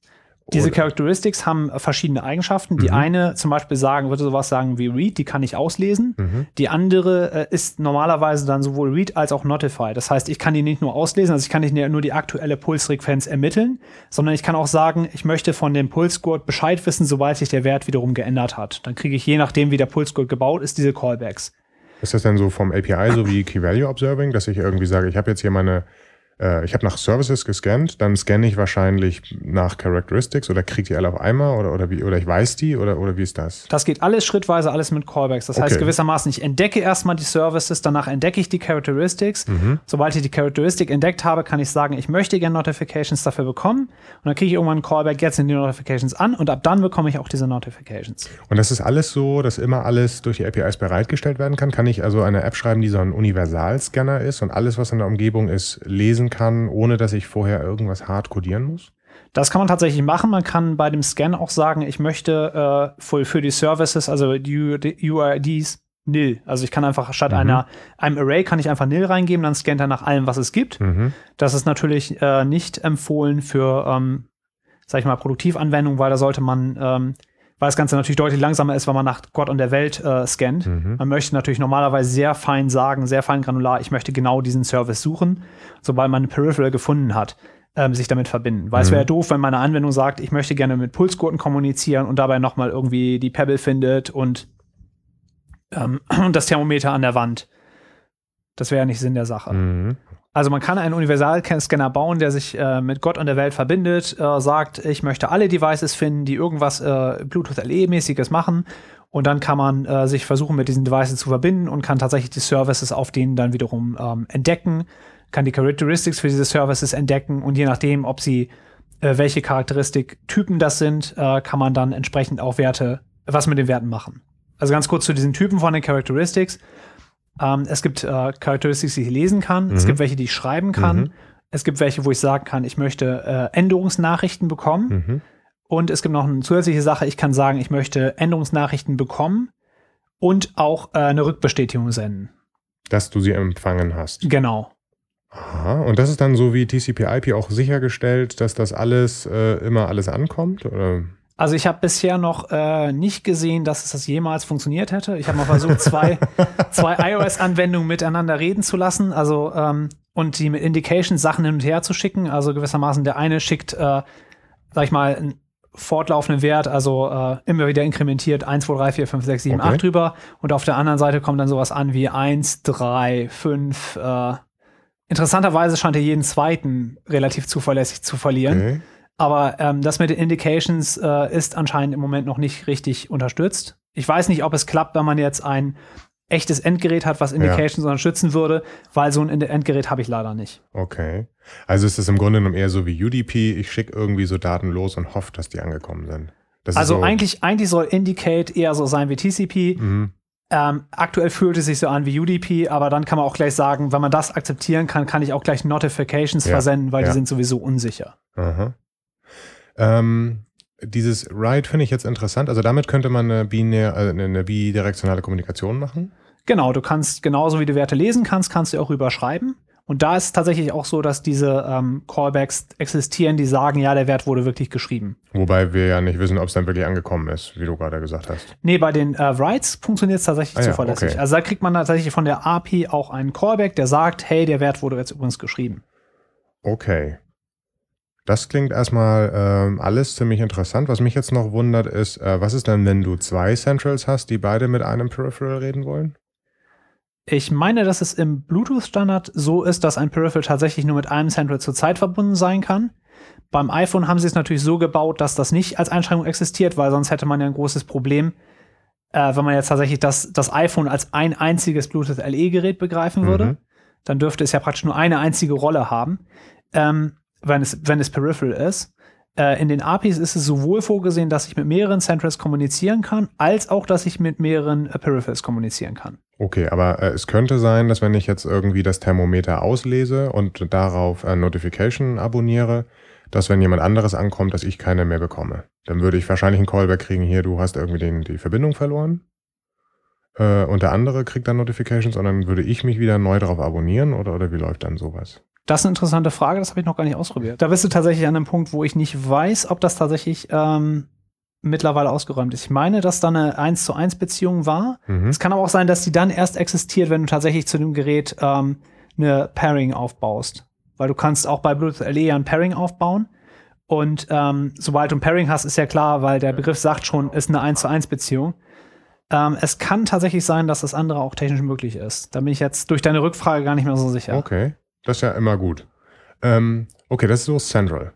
Diese Oder? Characteristics haben verschiedene Eigenschaften. Die mhm. eine zum Beispiel sagen, würde sowas sagen wie Read, die kann ich auslesen. Mhm. Die andere äh, ist normalerweise dann sowohl Read als auch Notify. Das heißt, ich kann die nicht nur auslesen, also ich kann nicht nur die aktuelle Pulsfrequenz ermitteln, sondern ich kann auch sagen, ich möchte von dem Pulsgurt Bescheid wissen, sobald sich der Wert wiederum geändert hat. Dann kriege ich je nachdem, wie der Pulsgurt gebaut ist, diese Callbacks. Ist das denn so vom API so wie Key Value Observing, dass ich irgendwie sage, ich habe jetzt hier meine äh, ich habe nach Services gescannt, dann scanne ich wahrscheinlich nach Characteristics oder kriege die alle auf einmal oder, oder, wie, oder ich weiß die oder, oder wie ist das? Das geht alles schrittweise, alles mit Callbacks. Das okay. heißt gewissermaßen, ich entdecke erstmal die Services, danach entdecke ich die Characteristics. Mhm. Sobald ich die Characteristic entdeckt habe, kann ich sagen, ich möchte gerne Notifications dafür bekommen. Und dann kriege ich irgendwann einen Callback, jetzt sind die Notifications an und ab dann bekomme ich auch diese Notifications. Und das ist alles so, dass immer alles durch die APIs bereitgestellt werden kann? Kann ich also eine App schreiben, die so ein Universalscanner ist und alles, was in der Umgebung ist, lesen kann, ohne dass ich vorher irgendwas hart codieren muss? Das kann man tatsächlich machen. Man kann bei dem Scan auch sagen, ich möchte äh, für, für die Services, also die UIDs, nil. Also ich kann einfach statt mhm. einer, einem Array kann ich einfach nil reingeben, dann scannt er nach allem, was es gibt. Mhm. Das ist natürlich äh, nicht empfohlen für, ähm, sag ich mal, Produktivanwendung, weil da sollte man, ähm, weil das Ganze natürlich deutlich langsamer ist, wenn man nach Gott und der Welt äh, scannt. Mhm. Man möchte natürlich normalerweise sehr fein sagen, sehr fein granular, ich möchte genau diesen Service suchen, sobald man eine Peripheral gefunden hat ähm, sich damit verbinden. Weil mhm. es wäre doof, wenn meine Anwendung sagt, ich möchte gerne mit Pulsgurten kommunizieren und dabei nochmal irgendwie die Pebble findet und, ähm, und das Thermometer an der Wand. Das wäre ja nicht Sinn der Sache. Mhm. Also man kann einen Universalscanner bauen, der sich äh, mit Gott und der Welt verbindet, äh, sagt, ich möchte alle Devices finden, die irgendwas äh, Bluetooth LE-mäßiges machen. Und dann kann man äh, sich versuchen, mit diesen Devices zu verbinden und kann tatsächlich die Services auf denen dann wiederum ähm, entdecken kann die Characteristics für diese Services entdecken und je nachdem, ob sie äh, welche Charakteristiktypen das sind, äh, kann man dann entsprechend auch Werte, was mit den Werten machen. Also ganz kurz zu diesen Typen von den Characteristics. Ähm, es gibt äh, Characteristics, die ich lesen kann. Mhm. Es gibt welche, die ich schreiben kann. Mhm. Es gibt welche, wo ich sagen kann, ich möchte äh, Änderungsnachrichten bekommen. Mhm. Und es gibt noch eine zusätzliche Sache, ich kann sagen, ich möchte Änderungsnachrichten bekommen und auch äh, eine Rückbestätigung senden. Dass du sie empfangen hast. Genau. Aha, und das ist dann so wie TCP/IP auch sichergestellt, dass das alles äh, immer alles ankommt? Oder? Also ich habe bisher noch äh, nicht gesehen, dass es das jemals funktioniert hätte. Ich habe mal versucht, zwei, zwei iOS-Anwendungen miteinander reden zu lassen, also ähm, und die mit Indications Sachen hin und her zu schicken. Also gewissermaßen der eine schickt, äh, sag ich mal, einen fortlaufenden Wert, also äh, immer wieder inkrementiert 1, 2, 3, 4, 5, 6, 7, okay. 8 drüber. Und auf der anderen Seite kommt dann sowas an wie 1, 3, 5, äh, Interessanterweise scheint er jeden zweiten relativ zuverlässig zu verlieren. Okay. Aber ähm, das mit den Indications äh, ist anscheinend im Moment noch nicht richtig unterstützt. Ich weiß nicht, ob es klappt, wenn man jetzt ein echtes Endgerät hat, was Indications ja. unterstützen würde, weil so ein Endgerät habe ich leider nicht. Okay. Also ist es im Grunde genommen eher so wie UDP, ich schicke irgendwie so Daten los und hoffe, dass die angekommen sind. Das also so eigentlich, eigentlich soll Indicate eher so sein wie TCP. Mhm. Ähm, aktuell fühlt es sich so an wie UDP, aber dann kann man auch gleich sagen, wenn man das akzeptieren kann, kann ich auch gleich Notifications ja, versenden, weil ja. die sind sowieso unsicher. Ähm, dieses Write finde ich jetzt interessant. Also damit könnte man eine, binär, äh, eine bidirektionale Kommunikation machen. Genau, du kannst genauso wie du Werte lesen kannst, kannst du auch überschreiben. Und da ist es tatsächlich auch so, dass diese ähm, Callbacks existieren, die sagen, ja, der Wert wurde wirklich geschrieben. Wobei wir ja nicht wissen, ob es dann wirklich angekommen ist, wie du gerade gesagt hast. Nee, bei den äh, Writes funktioniert es tatsächlich ah, zuverlässig. Ja, okay. Also da kriegt man tatsächlich von der API auch einen Callback, der sagt, hey, der Wert wurde jetzt übrigens geschrieben. Okay. Das klingt erstmal ähm, alles ziemlich interessant. Was mich jetzt noch wundert ist, äh, was ist dann, wenn du zwei Centrals hast, die beide mit einem Peripheral reden wollen? Ich meine, dass es im Bluetooth-Standard so ist, dass ein Peripheral tatsächlich nur mit einem Central zur Zeit verbunden sein kann. Beim iPhone haben sie es natürlich so gebaut, dass das nicht als Einschränkung existiert, weil sonst hätte man ja ein großes Problem, äh, wenn man jetzt tatsächlich das, das iPhone als ein einziges Bluetooth-LE-Gerät begreifen würde. Mhm. Dann dürfte es ja praktisch nur eine einzige Rolle haben, ähm, wenn, es, wenn es Peripheral ist. Äh, in den APIs ist es sowohl vorgesehen, dass ich mit mehreren Centrals kommunizieren kann, als auch, dass ich mit mehreren äh, Peripherals kommunizieren kann. Okay, aber äh, es könnte sein, dass wenn ich jetzt irgendwie das Thermometer auslese und darauf Notification abonniere, dass wenn jemand anderes ankommt, dass ich keine mehr bekomme. Dann würde ich wahrscheinlich einen Callback kriegen, hier, du hast irgendwie den, die Verbindung verloren. Und der andere kriegt dann Notifications und dann würde ich mich wieder neu darauf abonnieren oder, oder wie läuft dann sowas? Das ist eine interessante Frage, das habe ich noch gar nicht ausprobiert. Da bist du tatsächlich an einem Punkt, wo ich nicht weiß, ob das tatsächlich ähm, mittlerweile ausgeräumt ist. Ich meine, dass da eine 1 zu 1 Beziehung war. Mhm. Es kann aber auch sein, dass die dann erst existiert, wenn du tatsächlich zu dem Gerät ähm, eine Pairing aufbaust. Weil du kannst auch bei Bluetooth LE ja ein Pairing aufbauen. Und ähm, sobald du ein Pairing hast, ist ja klar, weil der Begriff sagt schon, ist eine 1 zu 1 Beziehung. Ähm, es kann tatsächlich sein, dass das andere auch technisch möglich ist. Da bin ich jetzt durch deine Rückfrage gar nicht mehr so sicher. Okay. Das ist ja immer gut. Ähm, okay, das ist so Central.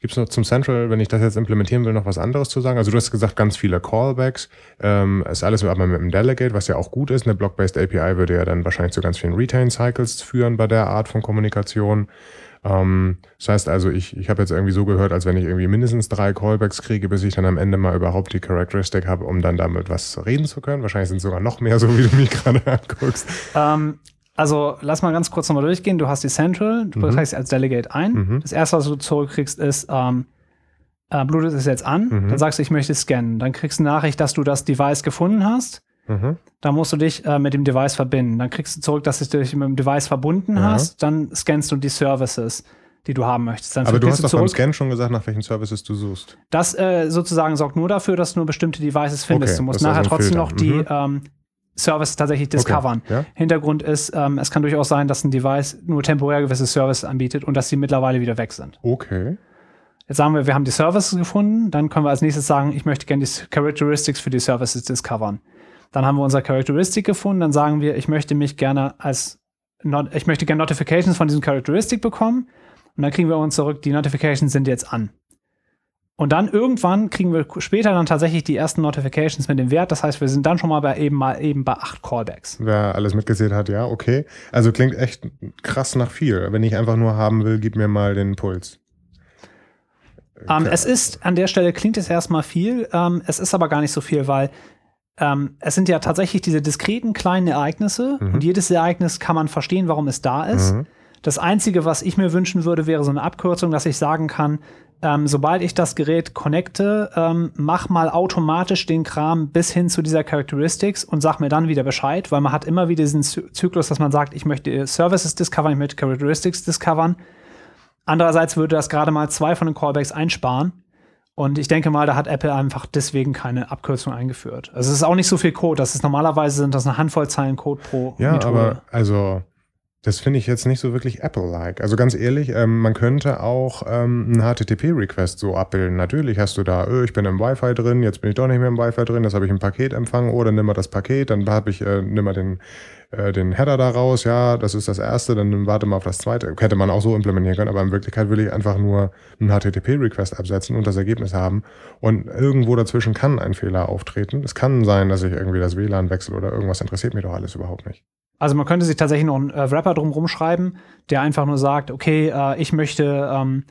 Gibt es noch zum Central, wenn ich das jetzt implementieren will, noch was anderes zu sagen? Also du hast gesagt, ganz viele Callbacks. Ähm, ist alles aber mit einem Delegate, was ja auch gut ist. Eine Block-based API würde ja dann wahrscheinlich zu ganz vielen Retain-Cycles führen bei der Art von Kommunikation. Ähm, das heißt also, ich, ich habe jetzt irgendwie so gehört, als wenn ich irgendwie mindestens drei Callbacks kriege, bis ich dann am Ende mal überhaupt die Charakteristik habe, um dann damit was reden zu können. Wahrscheinlich sind es sogar noch mehr, so wie du mich gerade anguckst. Ähm, also lass mal ganz kurz nochmal durchgehen. Du hast die Central, du mhm. trägst sie als Delegate ein. Mhm. Das erste, was du zurückkriegst, ist, ähm, äh, Bluetooth ist jetzt an. Mhm. Dann sagst du, ich möchte scannen. Dann kriegst du eine Nachricht, dass du das Device gefunden hast. Mhm. Dann musst du dich äh, mit dem Device verbinden. Dann kriegst du zurück, dass du dich mit dem Device verbunden ja. hast. Dann scannst du die Services. die du haben möchtest. Dann Aber du hast doch beim Scan schon gesagt, nach welchen Services du suchst. Das äh, sozusagen sorgt nur dafür, dass du nur bestimmte Devices findest. Okay, du musst nachher also trotzdem Filter. noch die mhm. ähm, Services tatsächlich discovern. Okay, ja. Hintergrund ist, ähm, es kann durchaus sein, dass ein Device nur temporär gewisse Services anbietet und dass sie mittlerweile wieder weg sind. Okay. Jetzt sagen wir, wir haben die Services gefunden, dann können wir als nächstes sagen, ich möchte gerne die Characteristics für die Services discovern. Dann haben wir unser Characteristic gefunden, dann sagen wir, ich möchte mich gerne als, ich möchte gerne Notifications von diesem Characteristic bekommen und dann kriegen wir uns zurück, die Notifications sind jetzt an. Und dann irgendwann kriegen wir später dann tatsächlich die ersten Notifications mit dem Wert. Das heißt, wir sind dann schon mal bei eben mal eben bei acht Callbacks. Wer alles mitgezählt hat, ja, okay. Also klingt echt krass nach viel. Wenn ich einfach nur haben will, gib mir mal den Puls. Ähm, es ist, an der Stelle klingt es erstmal viel, ähm, es ist aber gar nicht so viel, weil ähm, es sind ja tatsächlich diese diskreten kleinen Ereignisse mhm. und jedes Ereignis kann man verstehen, warum es da ist. Mhm. Das Einzige, was ich mir wünschen würde, wäre so eine Abkürzung, dass ich sagen kann, ähm, sobald ich das Gerät connecte, ähm, mach mal automatisch den Kram bis hin zu dieser Characteristics und sag mir dann wieder Bescheid, weil man hat immer wieder diesen Zyklus, dass man sagt, ich möchte Services discovern, ich möchte Characteristics discovern. Andererseits würde das gerade mal zwei von den Callbacks einsparen. Und ich denke mal, da hat Apple einfach deswegen keine Abkürzung eingeführt. Also es ist auch nicht so viel Code. Das ist normalerweise sind das eine Handvoll Zeilen Code pro ja, Methode. Ja, aber also das finde ich jetzt nicht so wirklich Apple-like. Also ganz ehrlich, ähm, man könnte auch ähm, einen HTTP-Request so abbilden. Natürlich hast du da, öh, ich bin im Wi-Fi drin, jetzt bin ich doch nicht mehr im Wi-Fi drin, das habe ich im Paket empfangen, oder nimm mal das Paket, dann habe ich, äh, nimm mal den, äh, den Header da raus, ja, das ist das erste, dann warte mal auf das zweite. Hätte man auch so implementieren können, aber in Wirklichkeit will ich einfach nur einen HTTP-Request absetzen und das Ergebnis haben. Und irgendwo dazwischen kann ein Fehler auftreten. Es kann sein, dass ich irgendwie das WLAN wechsle oder irgendwas interessiert mich doch alles überhaupt nicht. Also man könnte sich tatsächlich noch einen äh, Wrapper drumherum schreiben, der einfach nur sagt, okay, äh, ich möchte ähm,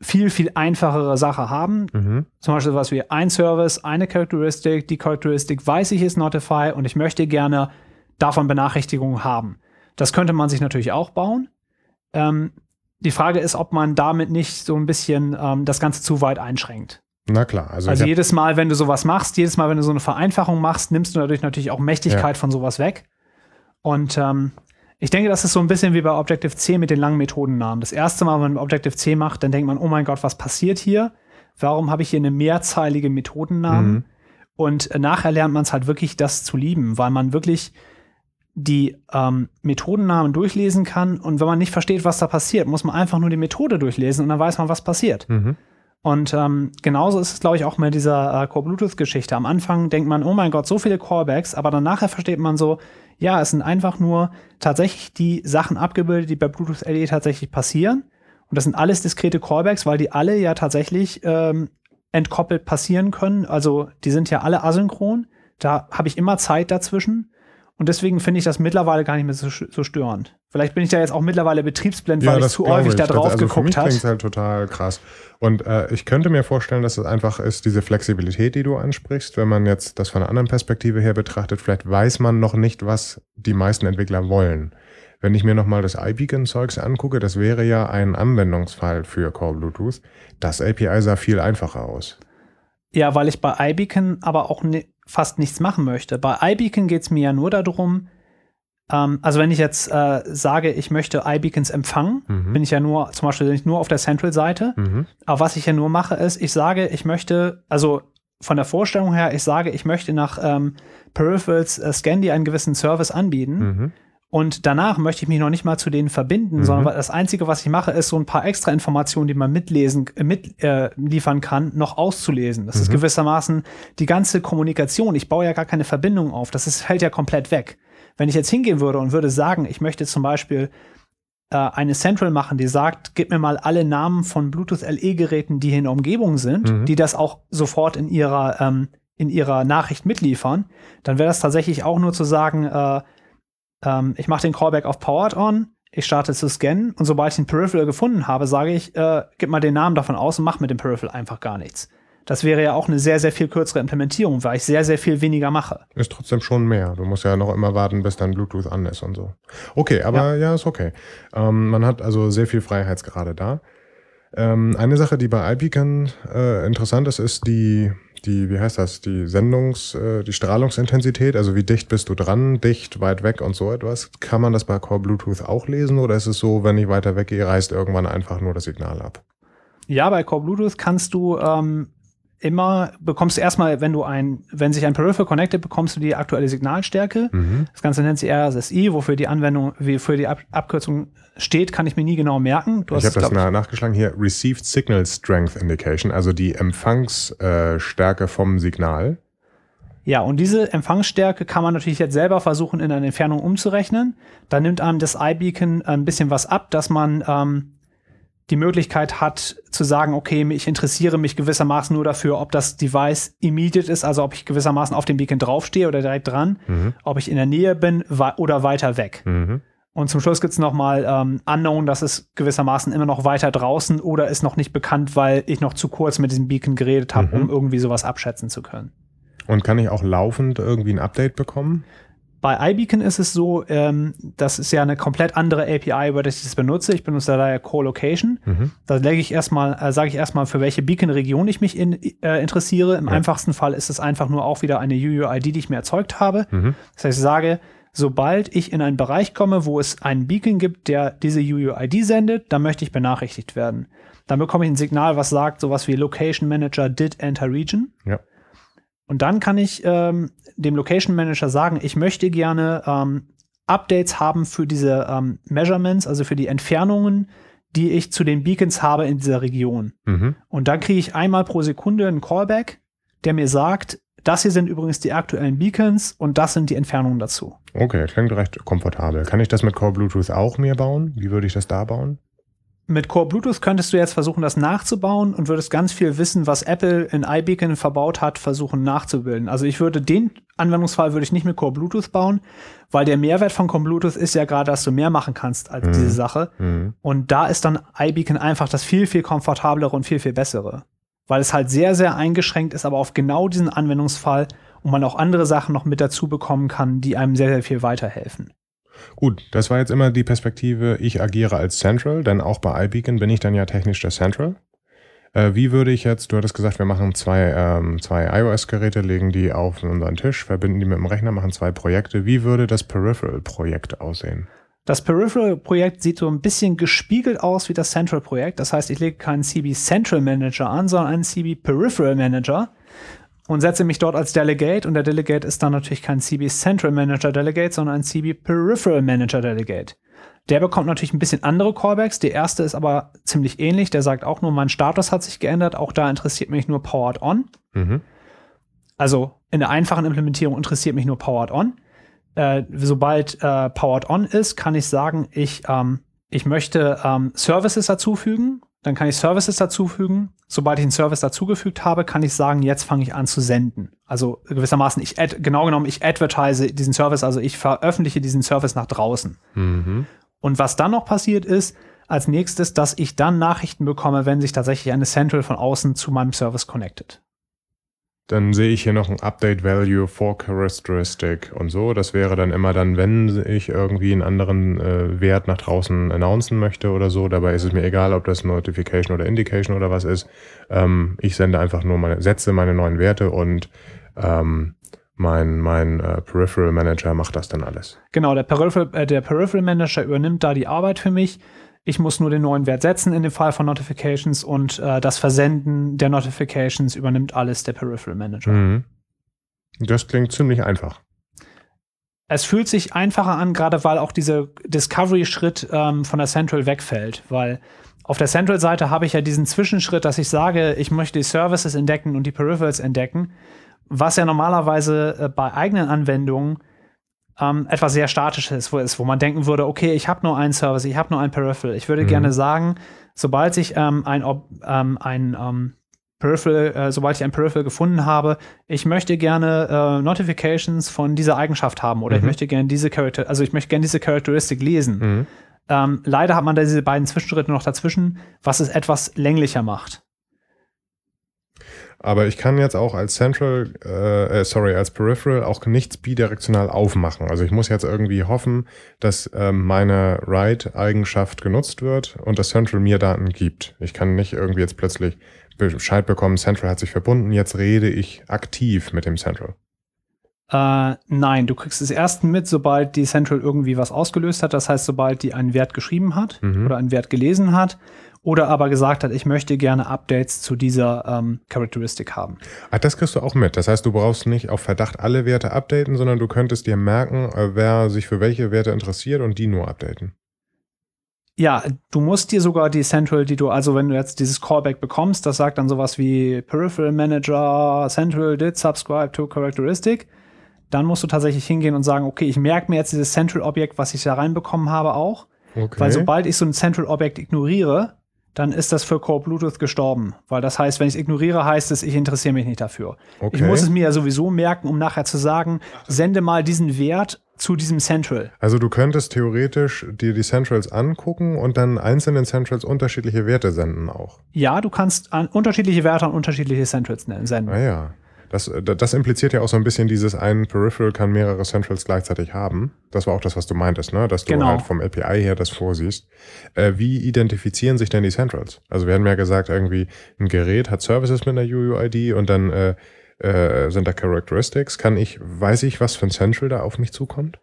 viel, viel einfachere Sache haben. Mhm. Zum Beispiel was wie ein Service, eine Charakteristik, die Charakteristik weiß ich ist Notify und ich möchte gerne davon Benachrichtigungen haben. Das könnte man sich natürlich auch bauen. Ähm, die Frage ist, ob man damit nicht so ein bisschen ähm, das Ganze zu weit einschränkt. Na klar. Also, also jedes Mal, wenn du sowas machst, jedes Mal, wenn du so eine Vereinfachung machst, nimmst du dadurch natürlich auch Mächtigkeit ja. von sowas weg. Und ähm, ich denke, das ist so ein bisschen wie bei Objective-C mit den langen Methodennamen. Das erste Mal, wenn man Objective-C macht, dann denkt man, oh mein Gott, was passiert hier? Warum habe ich hier eine mehrzeilige Methodennamen? Mhm. Und äh, nachher lernt man es halt wirklich, das zu lieben, weil man wirklich die ähm, Methodennamen durchlesen kann. Und wenn man nicht versteht, was da passiert, muss man einfach nur die Methode durchlesen und dann weiß man, was passiert. Mhm. Und ähm, genauso ist es, glaube ich, auch mit dieser äh, Core-Bluetooth-Geschichte. Am Anfang denkt man, oh mein Gott, so viele Callbacks, aber dann nachher versteht man so, ja, es sind einfach nur tatsächlich die Sachen abgebildet, die bei Bluetooth LE tatsächlich passieren. Und das sind alles diskrete Callbacks, weil die alle ja tatsächlich ähm, entkoppelt passieren können. Also die sind ja alle asynchron. Da habe ich immer Zeit dazwischen. Und deswegen finde ich das mittlerweile gar nicht mehr so, so, störend. Vielleicht bin ich da jetzt auch mittlerweile betriebsblind, weil ja, ich zu häufig da drauf also geguckt habe. Das klingt halt total krass. Und äh, ich könnte mir vorstellen, dass es einfach ist, diese Flexibilität, die du ansprichst, wenn man jetzt das von einer anderen Perspektive her betrachtet, vielleicht weiß man noch nicht, was die meisten Entwickler wollen. Wenn ich mir nochmal das iBeacon-Zeugs angucke, das wäre ja ein Anwendungsfall für Core Bluetooth. Das API sah viel einfacher aus. Ja, weil ich bei iBeacon aber auch ne, fast nichts machen möchte. Bei iBeacon geht es mir ja nur darum, ähm, also wenn ich jetzt äh, sage, ich möchte iBeacons empfangen, mhm. bin ich ja nur, zum Beispiel nicht nur auf der Central-Seite. Mhm. Aber was ich ja nur mache, ist, ich sage, ich möchte, also von der Vorstellung her, ich sage, ich möchte nach ähm, Peripherals äh, Scandy einen gewissen Service anbieten. Mhm. Und danach möchte ich mich noch nicht mal zu denen verbinden, mhm. sondern das Einzige, was ich mache, ist so ein paar extra Informationen, die man mitlesen, äh, mitliefern äh, kann, noch auszulesen. Das mhm. ist gewissermaßen die ganze Kommunikation. Ich baue ja gar keine Verbindung auf. Das ist, fällt ja komplett weg. Wenn ich jetzt hingehen würde und würde sagen, ich möchte zum Beispiel äh, eine Central machen, die sagt, gib mir mal alle Namen von Bluetooth LE-Geräten, die hier in der Umgebung sind, mhm. die das auch sofort in ihrer, ähm, in ihrer Nachricht mitliefern, dann wäre das tatsächlich auch nur zu sagen, äh, ähm, ich mache den Callback auf Powered On, ich starte zu scannen und sobald ich den Peripheral gefunden habe, sage ich, äh, gib mal den Namen davon aus und mach mit dem Peripheral einfach gar nichts. Das wäre ja auch eine sehr, sehr viel kürzere Implementierung, weil ich sehr, sehr viel weniger mache. Ist trotzdem schon mehr. Du musst ja noch immer warten, bis dann Bluetooth an ist und so. Okay, aber ja, ja ist okay. Ähm, man hat also sehr viel Freiheitsgrade da. Ähm, eine Sache, die bei iBeacon äh, interessant ist, ist die, die, wie heißt das, die Sendungs-, äh, die Strahlungsintensität, also wie dicht bist du dran, dicht, weit weg und so etwas. Kann man das bei Core Bluetooth auch lesen oder ist es so, wenn ich weiter weggehe, reißt irgendwann einfach nur das Signal ab? Ja, bei Core Bluetooth kannst du ähm, immer, bekommst du erstmal, wenn du ein, wenn sich ein Peripheral connected, bekommst du die aktuelle Signalstärke. Mhm. Das Ganze nennt sich RSSI, wofür die Anwendung, wie für die Ab Abkürzung steht, kann ich mir nie genau merken. Du ich habe das nach, nachgeschlagen hier, Received Signal Strength Indication, also die Empfangsstärke vom Signal. Ja, und diese Empfangsstärke kann man natürlich jetzt selber versuchen, in eine Entfernung umzurechnen. Da nimmt einem das iBeacon ein bisschen was ab, dass man ähm, die Möglichkeit hat zu sagen, okay, ich interessiere mich gewissermaßen nur dafür, ob das Device immediate ist, also ob ich gewissermaßen auf dem Beacon draufstehe oder direkt dran, mhm. ob ich in der Nähe bin oder weiter weg. Mhm. Und zum Schluss gibt es nochmal ähm, Unknown, das ist gewissermaßen immer noch weiter draußen oder ist noch nicht bekannt, weil ich noch zu kurz mit diesem Beacon geredet habe, mhm. um irgendwie sowas abschätzen zu können. Und kann ich auch laufend irgendwie ein Update bekommen? Bei iBeacon ist es so, ähm, das ist ja eine komplett andere API, über das ich das benutze. Ich benutze da ja Co-Location. Mhm. Da lege ich erstmal, äh, sage ich erstmal, für welche Beacon-Region ich mich in, äh, interessiere. Im ja. einfachsten Fall ist es einfach nur auch wieder eine UUID, die ich mir erzeugt habe. Mhm. Das heißt, ich sage, sobald ich in einen Bereich komme, wo es einen Beacon gibt, der diese UUID sendet, dann möchte ich benachrichtigt werden. Dann bekomme ich ein Signal, was sagt sowas wie Location Manager did enter region. Ja. Und dann kann ich ähm, dem Location Manager sagen, ich möchte gerne ähm, Updates haben für diese ähm, Measurements, also für die Entfernungen, die ich zu den Beacons habe in dieser Region. Mhm. Und dann kriege ich einmal pro Sekunde einen Callback, der mir sagt, das hier sind übrigens die aktuellen Beacons und das sind die Entfernungen dazu. Okay, klingt recht komfortabel. Kann ich das mit Core Bluetooth auch mir bauen? Wie würde ich das da bauen? Mit Core Bluetooth könntest du jetzt versuchen, das nachzubauen und würdest ganz viel Wissen, was Apple in iBeacon verbaut hat, versuchen nachzubilden. Also ich würde den Anwendungsfall würde ich nicht mit Core Bluetooth bauen, weil der Mehrwert von Core Bluetooth ist ja gerade, dass du mehr machen kannst als mhm. diese Sache. Mhm. Und da ist dann iBeacon einfach das viel, viel komfortablere und viel, viel bessere. Weil es halt sehr, sehr eingeschränkt ist, aber auf genau diesen Anwendungsfall und man auch andere Sachen noch mit dazu bekommen kann, die einem sehr, sehr viel weiterhelfen. Gut, das war jetzt immer die Perspektive, ich agiere als Central, denn auch bei iBeacon bin ich dann ja technisch der Central. Äh, wie würde ich jetzt, du hattest gesagt, wir machen zwei, ähm, zwei iOS-Geräte, legen die auf unseren Tisch, verbinden die mit dem Rechner, machen zwei Projekte. Wie würde das Peripheral-Projekt aussehen? Das Peripheral-Projekt sieht so ein bisschen gespiegelt aus wie das Central-Projekt. Das heißt, ich lege keinen CB Central Manager an, sondern einen CB Peripheral Manager und setze mich dort als Delegate und der Delegate ist dann natürlich kein CB Central Manager Delegate, sondern ein CB Peripheral Manager Delegate. Der bekommt natürlich ein bisschen andere Callbacks. Der erste ist aber ziemlich ähnlich. Der sagt auch nur, mein Status hat sich geändert. Auch da interessiert mich nur Powered On. Mhm. Also in der einfachen Implementierung interessiert mich nur Powered On. Äh, sobald äh, Powered On ist, kann ich sagen, ich, ähm, ich möchte ähm, Services dazufügen dann kann ich Services dazufügen. Sobald ich einen Service dazugefügt habe, kann ich sagen, jetzt fange ich an zu senden. Also gewissermaßen, ich ad, genau genommen, ich advertise diesen Service, also ich veröffentliche diesen Service nach draußen. Mhm. Und was dann noch passiert ist, als nächstes, dass ich dann Nachrichten bekomme, wenn sich tatsächlich eine Central von außen zu meinem Service connected. Dann sehe ich hier noch ein Update Value for Characteristic und so. Das wäre dann immer dann, wenn ich irgendwie einen anderen äh, Wert nach draußen announcen möchte oder so. Dabei ist es mir egal, ob das Notification oder Indication oder was ist. Ähm, ich sende einfach nur meine, setze meine neuen Werte und ähm, mein, mein äh, Peripheral Manager macht das dann alles. Genau, der Peripheral, äh, der Peripheral Manager übernimmt da die Arbeit für mich. Ich muss nur den neuen Wert setzen in dem Fall von Notifications und äh, das Versenden der Notifications übernimmt alles der Peripheral Manager. Mhm. Das klingt ziemlich einfach. Es fühlt sich einfacher an, gerade weil auch dieser Discovery-Schritt ähm, von der Central wegfällt, weil auf der Central-Seite habe ich ja diesen Zwischenschritt, dass ich sage, ich möchte die Services entdecken und die Peripherals entdecken, was ja normalerweise äh, bei eigenen Anwendungen ähm, etwas sehr Statisches wo ist, wo man denken würde, okay, ich habe nur einen Service, ich habe nur ein Peripheral. Ich würde mhm. gerne sagen, sobald ich ähm, ein, ähm, ein ähm, Peripheral, äh, sobald ich ein Peripheral gefunden habe, ich möchte gerne äh, Notifications von dieser Eigenschaft haben oder mhm. ich möchte gerne diese Charakter, also ich möchte gerne diese Charakteristik lesen. Mhm. Ähm, leider hat man da diese beiden Zwischenschritte noch dazwischen, was es etwas länglicher macht. Aber ich kann jetzt auch als Central, äh, äh, sorry, als Peripheral auch nichts bidirektional aufmachen. Also ich muss jetzt irgendwie hoffen, dass ähm, meine Write-Eigenschaft genutzt wird und das Central mir Daten gibt. Ich kann nicht irgendwie jetzt plötzlich Bescheid bekommen, Central hat sich verbunden, jetzt rede ich aktiv mit dem Central. Äh, nein, du kriegst es erst mit, sobald die Central irgendwie was ausgelöst hat. Das heißt, sobald die einen Wert geschrieben hat mhm. oder einen Wert gelesen hat oder aber gesagt hat, ich möchte gerne Updates zu dieser ähm, Charakteristik haben. Ah, das kriegst du auch mit. Das heißt, du brauchst nicht auf Verdacht alle Werte updaten, sondern du könntest dir merken, äh, wer sich für welche Werte interessiert und die nur updaten. Ja, du musst dir sogar die Central, die du, also wenn du jetzt dieses Callback bekommst, das sagt dann sowas wie Peripheral Manager, Central did subscribe to characteristic, dann musst du tatsächlich hingehen und sagen, okay, ich merke mir jetzt dieses Central-Objekt, was ich da reinbekommen habe, auch. Okay. Weil sobald ich so ein Central-Objekt ignoriere, dann ist das für Core Bluetooth gestorben. Weil das heißt, wenn ich es ignoriere, heißt es, ich interessiere mich nicht dafür. Okay. Ich muss es mir ja sowieso merken, um nachher zu sagen, sende mal diesen Wert zu diesem Central. Also du könntest theoretisch dir die Centrals angucken und dann einzelnen Centrals unterschiedliche Werte senden auch. Ja, du kannst an unterschiedliche Werte an unterschiedliche Centrals senden. Ah ja. Das, das impliziert ja auch so ein bisschen dieses ein Peripheral kann mehrere Centrals gleichzeitig haben. Das war auch das, was du meintest, ne? Dass du genau. halt vom API her das vorsiehst. Äh, wie identifizieren sich denn die Centrals? Also wir haben ja gesagt, irgendwie ein Gerät hat Services mit einer UUID und dann äh, äh, sind da Characteristics. Kann ich, weiß ich, was für ein Central da auf mich zukommt?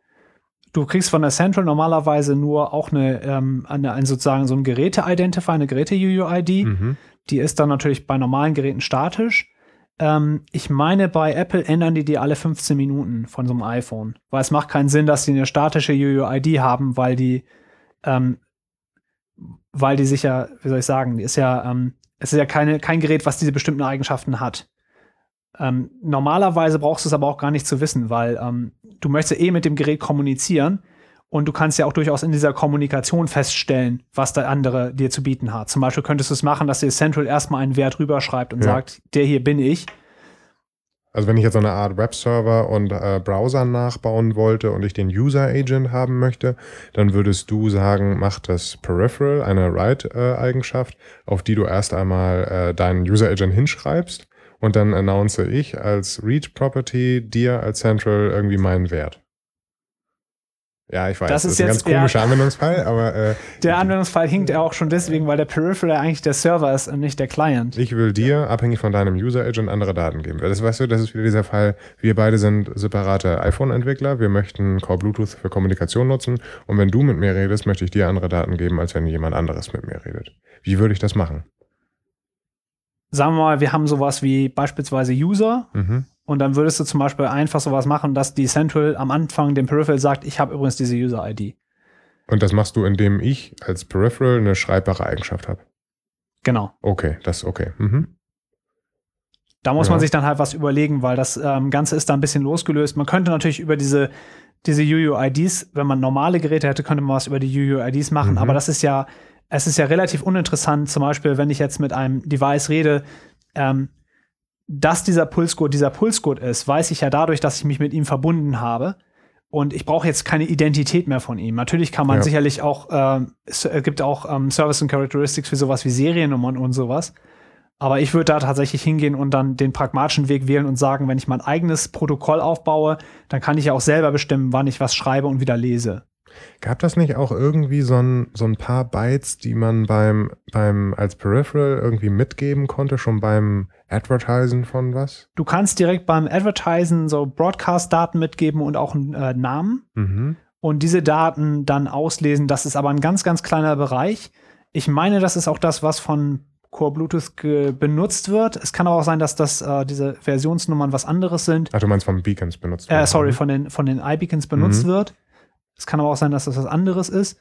Du kriegst von der Central normalerweise nur auch eine, ähm, eine, ein sozusagen so ein Geräte-Identifier, eine Geräte-UUID. Mhm. Die ist dann natürlich bei normalen Geräten statisch. Ähm, ich meine, bei Apple ändern die die alle 15 Minuten von so einem iPhone. Weil es macht keinen Sinn, dass die eine statische UUID haben, weil die, ähm, weil die sich ja, wie soll ich sagen, die ist ja, ähm, es ist ja keine, kein Gerät, was diese bestimmten Eigenschaften hat. Ähm, normalerweise brauchst du es aber auch gar nicht zu wissen, weil ähm, du möchtest eh mit dem Gerät kommunizieren und du kannst ja auch durchaus in dieser Kommunikation feststellen, was der andere dir zu bieten hat. Zum Beispiel könntest du es machen, dass dir Central erstmal einen Wert rüberschreibt und ja. sagt, der hier bin ich. Also wenn ich jetzt so eine Art Webserver und äh, Browser nachbauen wollte und ich den User Agent haben möchte, dann würdest du sagen, mach das Peripheral, eine Write-Eigenschaft, auf die du erst einmal äh, deinen User Agent hinschreibst und dann announce ich als Read Property dir als Central irgendwie meinen Wert. Ja, ich weiß, das, das ist, ist ein ganz komischer Anwendungsfall, aber. Äh, der Anwendungsfall hinkt ja auch schon deswegen, weil der Peripheral eigentlich der Server ist und nicht der Client. Ich will dir, abhängig von deinem User Agent, andere Daten geben. Das weißt du, das ist wieder dieser Fall. Wir beide sind separate iPhone-Entwickler. Wir möchten Core Bluetooth für Kommunikation nutzen. Und wenn du mit mir redest, möchte ich dir andere Daten geben, als wenn jemand anderes mit mir redet. Wie würde ich das machen? Sagen wir mal, wir haben sowas wie beispielsweise User. Mhm und dann würdest du zum Beispiel einfach sowas machen, dass die Central am Anfang dem Peripheral sagt, ich habe übrigens diese User-ID. Und das machst du, indem ich als Peripheral eine schreibbare Eigenschaft habe. Genau. Okay, das okay. Mhm. Da muss ja. man sich dann halt was überlegen, weil das ähm, Ganze ist da ein bisschen losgelöst. Man könnte natürlich über diese, diese UUIDs, wenn man normale Geräte hätte, könnte man was über die UUIDs machen. Mhm. Aber das ist ja, es ist ja relativ uninteressant. Zum Beispiel, wenn ich jetzt mit einem Device rede, ähm, dass dieser Pulscode dieser Pulscode ist, weiß ich ja dadurch, dass ich mich mit ihm verbunden habe. Und ich brauche jetzt keine Identität mehr von ihm. Natürlich kann man ja. sicherlich auch, äh, es gibt auch ähm, Service und Characteristics für sowas wie Seriennummern und sowas. Aber ich würde da tatsächlich hingehen und dann den pragmatischen Weg wählen und sagen, wenn ich mein eigenes Protokoll aufbaue, dann kann ich ja auch selber bestimmen, wann ich was schreibe und wieder lese. Gab das nicht auch irgendwie so ein, so ein paar Bytes, die man beim, beim als Peripheral irgendwie mitgeben konnte, schon beim Advertisen von was? Du kannst direkt beim Advertisen so Broadcast-Daten mitgeben und auch einen äh, Namen. Mhm. Und diese Daten dann auslesen. Das ist aber ein ganz, ganz kleiner Bereich. Ich meine, das ist auch das, was von Core Bluetooth benutzt wird. Es kann aber auch sein, dass das äh, diese Versionsnummern was anderes sind. Ach, du meinst von Beacons benutzt wird? Äh, sorry, von den, von den iBeacons benutzt mhm. wird. Es kann aber auch sein, dass das was anderes ist.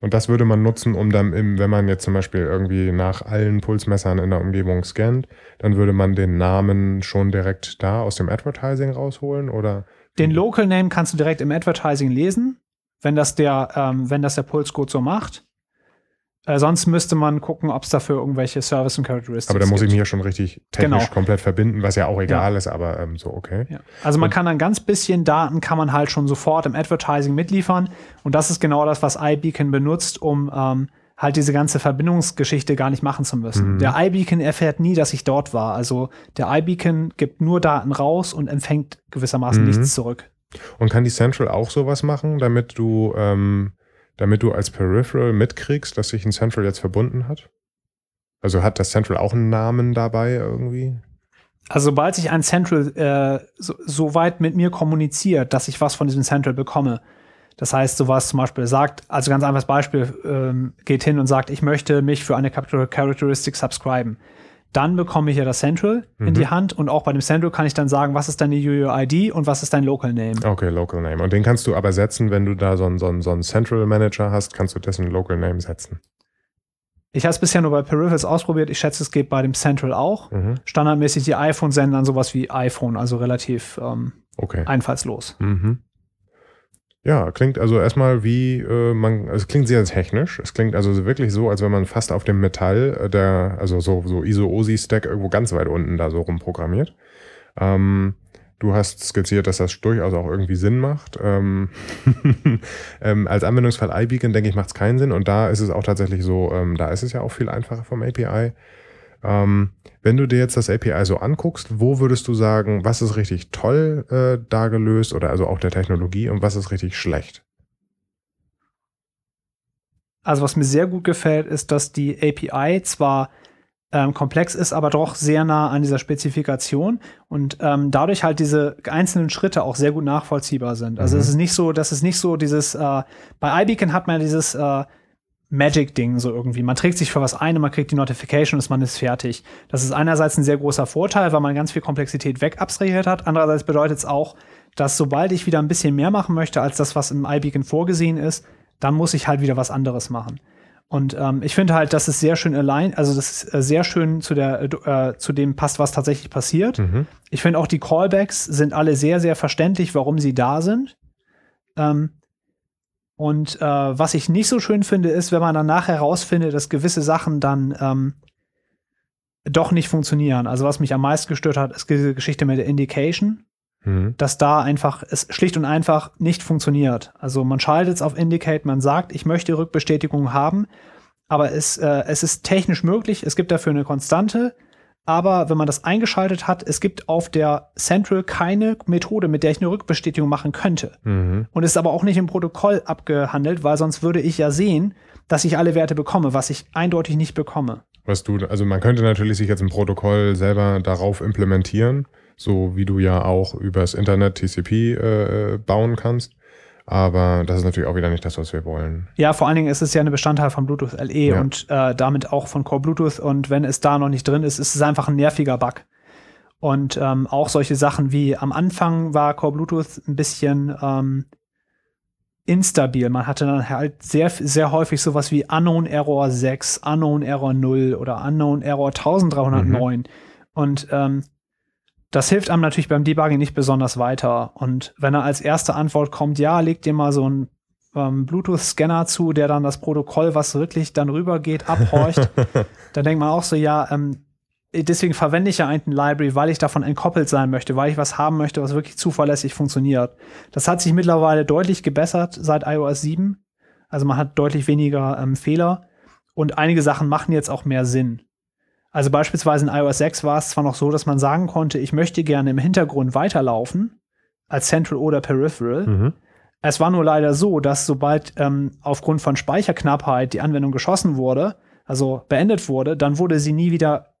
Und das würde man nutzen, um dann, im, wenn man jetzt zum Beispiel irgendwie nach allen Pulsmessern in der Umgebung scannt, dann würde man den Namen schon direkt da aus dem Advertising rausholen oder? Den Local Name kannst du direkt im Advertising lesen, wenn das der, ähm, wenn das der Pulscode so macht. Äh, sonst müsste man gucken, ob es dafür irgendwelche Service und Characteristics Aber da muss gibt. ich mich ja schon richtig technisch genau. komplett verbinden, was ja auch egal ja. ist, aber ähm, so, okay. Ja. Also man und kann ein ganz bisschen Daten kann man halt schon sofort im Advertising mitliefern und das ist genau das, was iBeacon benutzt, um ähm, halt diese ganze Verbindungsgeschichte gar nicht machen zu müssen. Mhm. Der iBeacon erfährt nie, dass ich dort war. Also der iBeacon gibt nur Daten raus und empfängt gewissermaßen mhm. nichts zurück. Und kann die Central auch sowas machen, damit du, ähm, damit du als Peripheral mitkriegst, dass sich ein Central jetzt verbunden hat? Also hat das Central auch einen Namen dabei irgendwie? Also sobald sich ein Central äh, so, so, weit mit mir kommuniziert, dass ich was von diesem Central bekomme, das heißt, sowas zum Beispiel sagt, also ganz einfaches Beispiel, ähm, geht hin und sagt, ich möchte mich für eine Characteristic subscriben. Dann bekomme ich ja das Central mhm. in die mhm. Hand und auch bei dem Central kann ich dann sagen, was ist deine UUID und was ist dein Local Name. Okay, Local Name. Und den kannst du aber setzen, wenn du da so einen, so einen, so einen Central Manager hast, kannst du dessen Local Name setzen. Ich habe es bisher nur bei Peripherals ausprobiert. Ich schätze, es geht bei dem Central auch. Mhm. Standardmäßig die iPhone senden dann sowas wie iPhone, also relativ ähm, okay. einfallslos. Mhm. Ja, klingt also erstmal wie äh, man, es klingt sehr technisch. Es klingt also wirklich so, als wenn man fast auf dem Metall äh, der, also so, so ISO-OSI-Stack irgendwo ganz weit unten da so rumprogrammiert. Ähm, du hast skizziert, dass das durchaus auch irgendwie Sinn macht. Ähm, ähm, als Anwendungsfall iBeacon, denke ich, macht es keinen Sinn. Und da ist es auch tatsächlich so, ähm, da ist es ja auch viel einfacher vom API. Ähm, wenn du dir jetzt das API so anguckst, wo würdest du sagen, was ist richtig toll äh, da gelöst oder also auch der Technologie und was ist richtig schlecht? Also was mir sehr gut gefällt, ist, dass die API zwar ähm, komplex ist, aber doch sehr nah an dieser Spezifikation und ähm, dadurch halt diese einzelnen Schritte auch sehr gut nachvollziehbar sind. Also mhm. es ist nicht so, dass es nicht so dieses, äh, bei iBeacon hat man dieses äh, Magic-Ding so irgendwie. Man trägt sich für was ein und man kriegt die Notification und man ist fertig. Das ist einerseits ein sehr großer Vorteil, weil man ganz viel Komplexität wegabstrahiert hat. Andererseits bedeutet es auch, dass sobald ich wieder ein bisschen mehr machen möchte als das, was im iBeacon vorgesehen ist, dann muss ich halt wieder was anderes machen. Und ähm, ich finde halt, dass es sehr schön allein, also das ist äh, sehr schön zu der äh, zu dem passt, was tatsächlich passiert. Mhm. Ich finde auch die Callbacks sind alle sehr, sehr verständlich, warum sie da sind. Ähm, und äh, was ich nicht so schön finde, ist, wenn man dann nachher herausfindet, dass gewisse Sachen dann ähm, doch nicht funktionieren. Also was mich am meisten gestört hat, ist diese Geschichte mit der Indication, mhm. dass da einfach es schlicht und einfach nicht funktioniert. Also man schaltet es auf Indicate, man sagt, ich möchte Rückbestätigung haben, aber es, äh, es ist technisch möglich, es gibt dafür eine Konstante, aber wenn man das eingeschaltet hat, es gibt auf der Central keine Methode, mit der ich eine Rückbestätigung machen könnte. Mhm. Und es ist aber auch nicht im Protokoll abgehandelt, weil sonst würde ich ja sehen, dass ich alle Werte bekomme, was ich eindeutig nicht bekomme. Was du, also man könnte natürlich sich jetzt im Protokoll selber darauf implementieren, so wie du ja auch übers Internet TCP äh, bauen kannst. Aber das ist natürlich auch wieder nicht das, was wir wollen. Ja, vor allen Dingen ist es ja ein Bestandteil von Bluetooth LE ja. und äh, damit auch von Core Bluetooth. Und wenn es da noch nicht drin ist, ist es einfach ein nerviger Bug. Und ähm, auch solche Sachen wie am Anfang war Core Bluetooth ein bisschen ähm, instabil. Man hatte dann halt sehr, sehr häufig sowas wie Unknown Error 6, Unknown Error 0 oder Unknown Error 1309. Mhm. Und ähm, das hilft einem natürlich beim Debugging nicht besonders weiter. Und wenn er als erste Antwort kommt, ja, leg dir mal so einen ähm, Bluetooth-Scanner zu, der dann das Protokoll, was wirklich dann rübergeht, abhorcht, dann denkt man auch so, ja, ähm, deswegen verwende ich ja einen Library, weil ich davon entkoppelt sein möchte, weil ich was haben möchte, was wirklich zuverlässig funktioniert. Das hat sich mittlerweile deutlich gebessert seit iOS 7. Also man hat deutlich weniger ähm, Fehler und einige Sachen machen jetzt auch mehr Sinn. Also beispielsweise in iOS 6 war es zwar noch so, dass man sagen konnte, ich möchte gerne im Hintergrund weiterlaufen, als Central oder Peripheral. Mhm. Es war nur leider so, dass sobald ähm, aufgrund von Speicherknappheit die Anwendung geschossen wurde, also beendet wurde, dann wurde sie nie wieder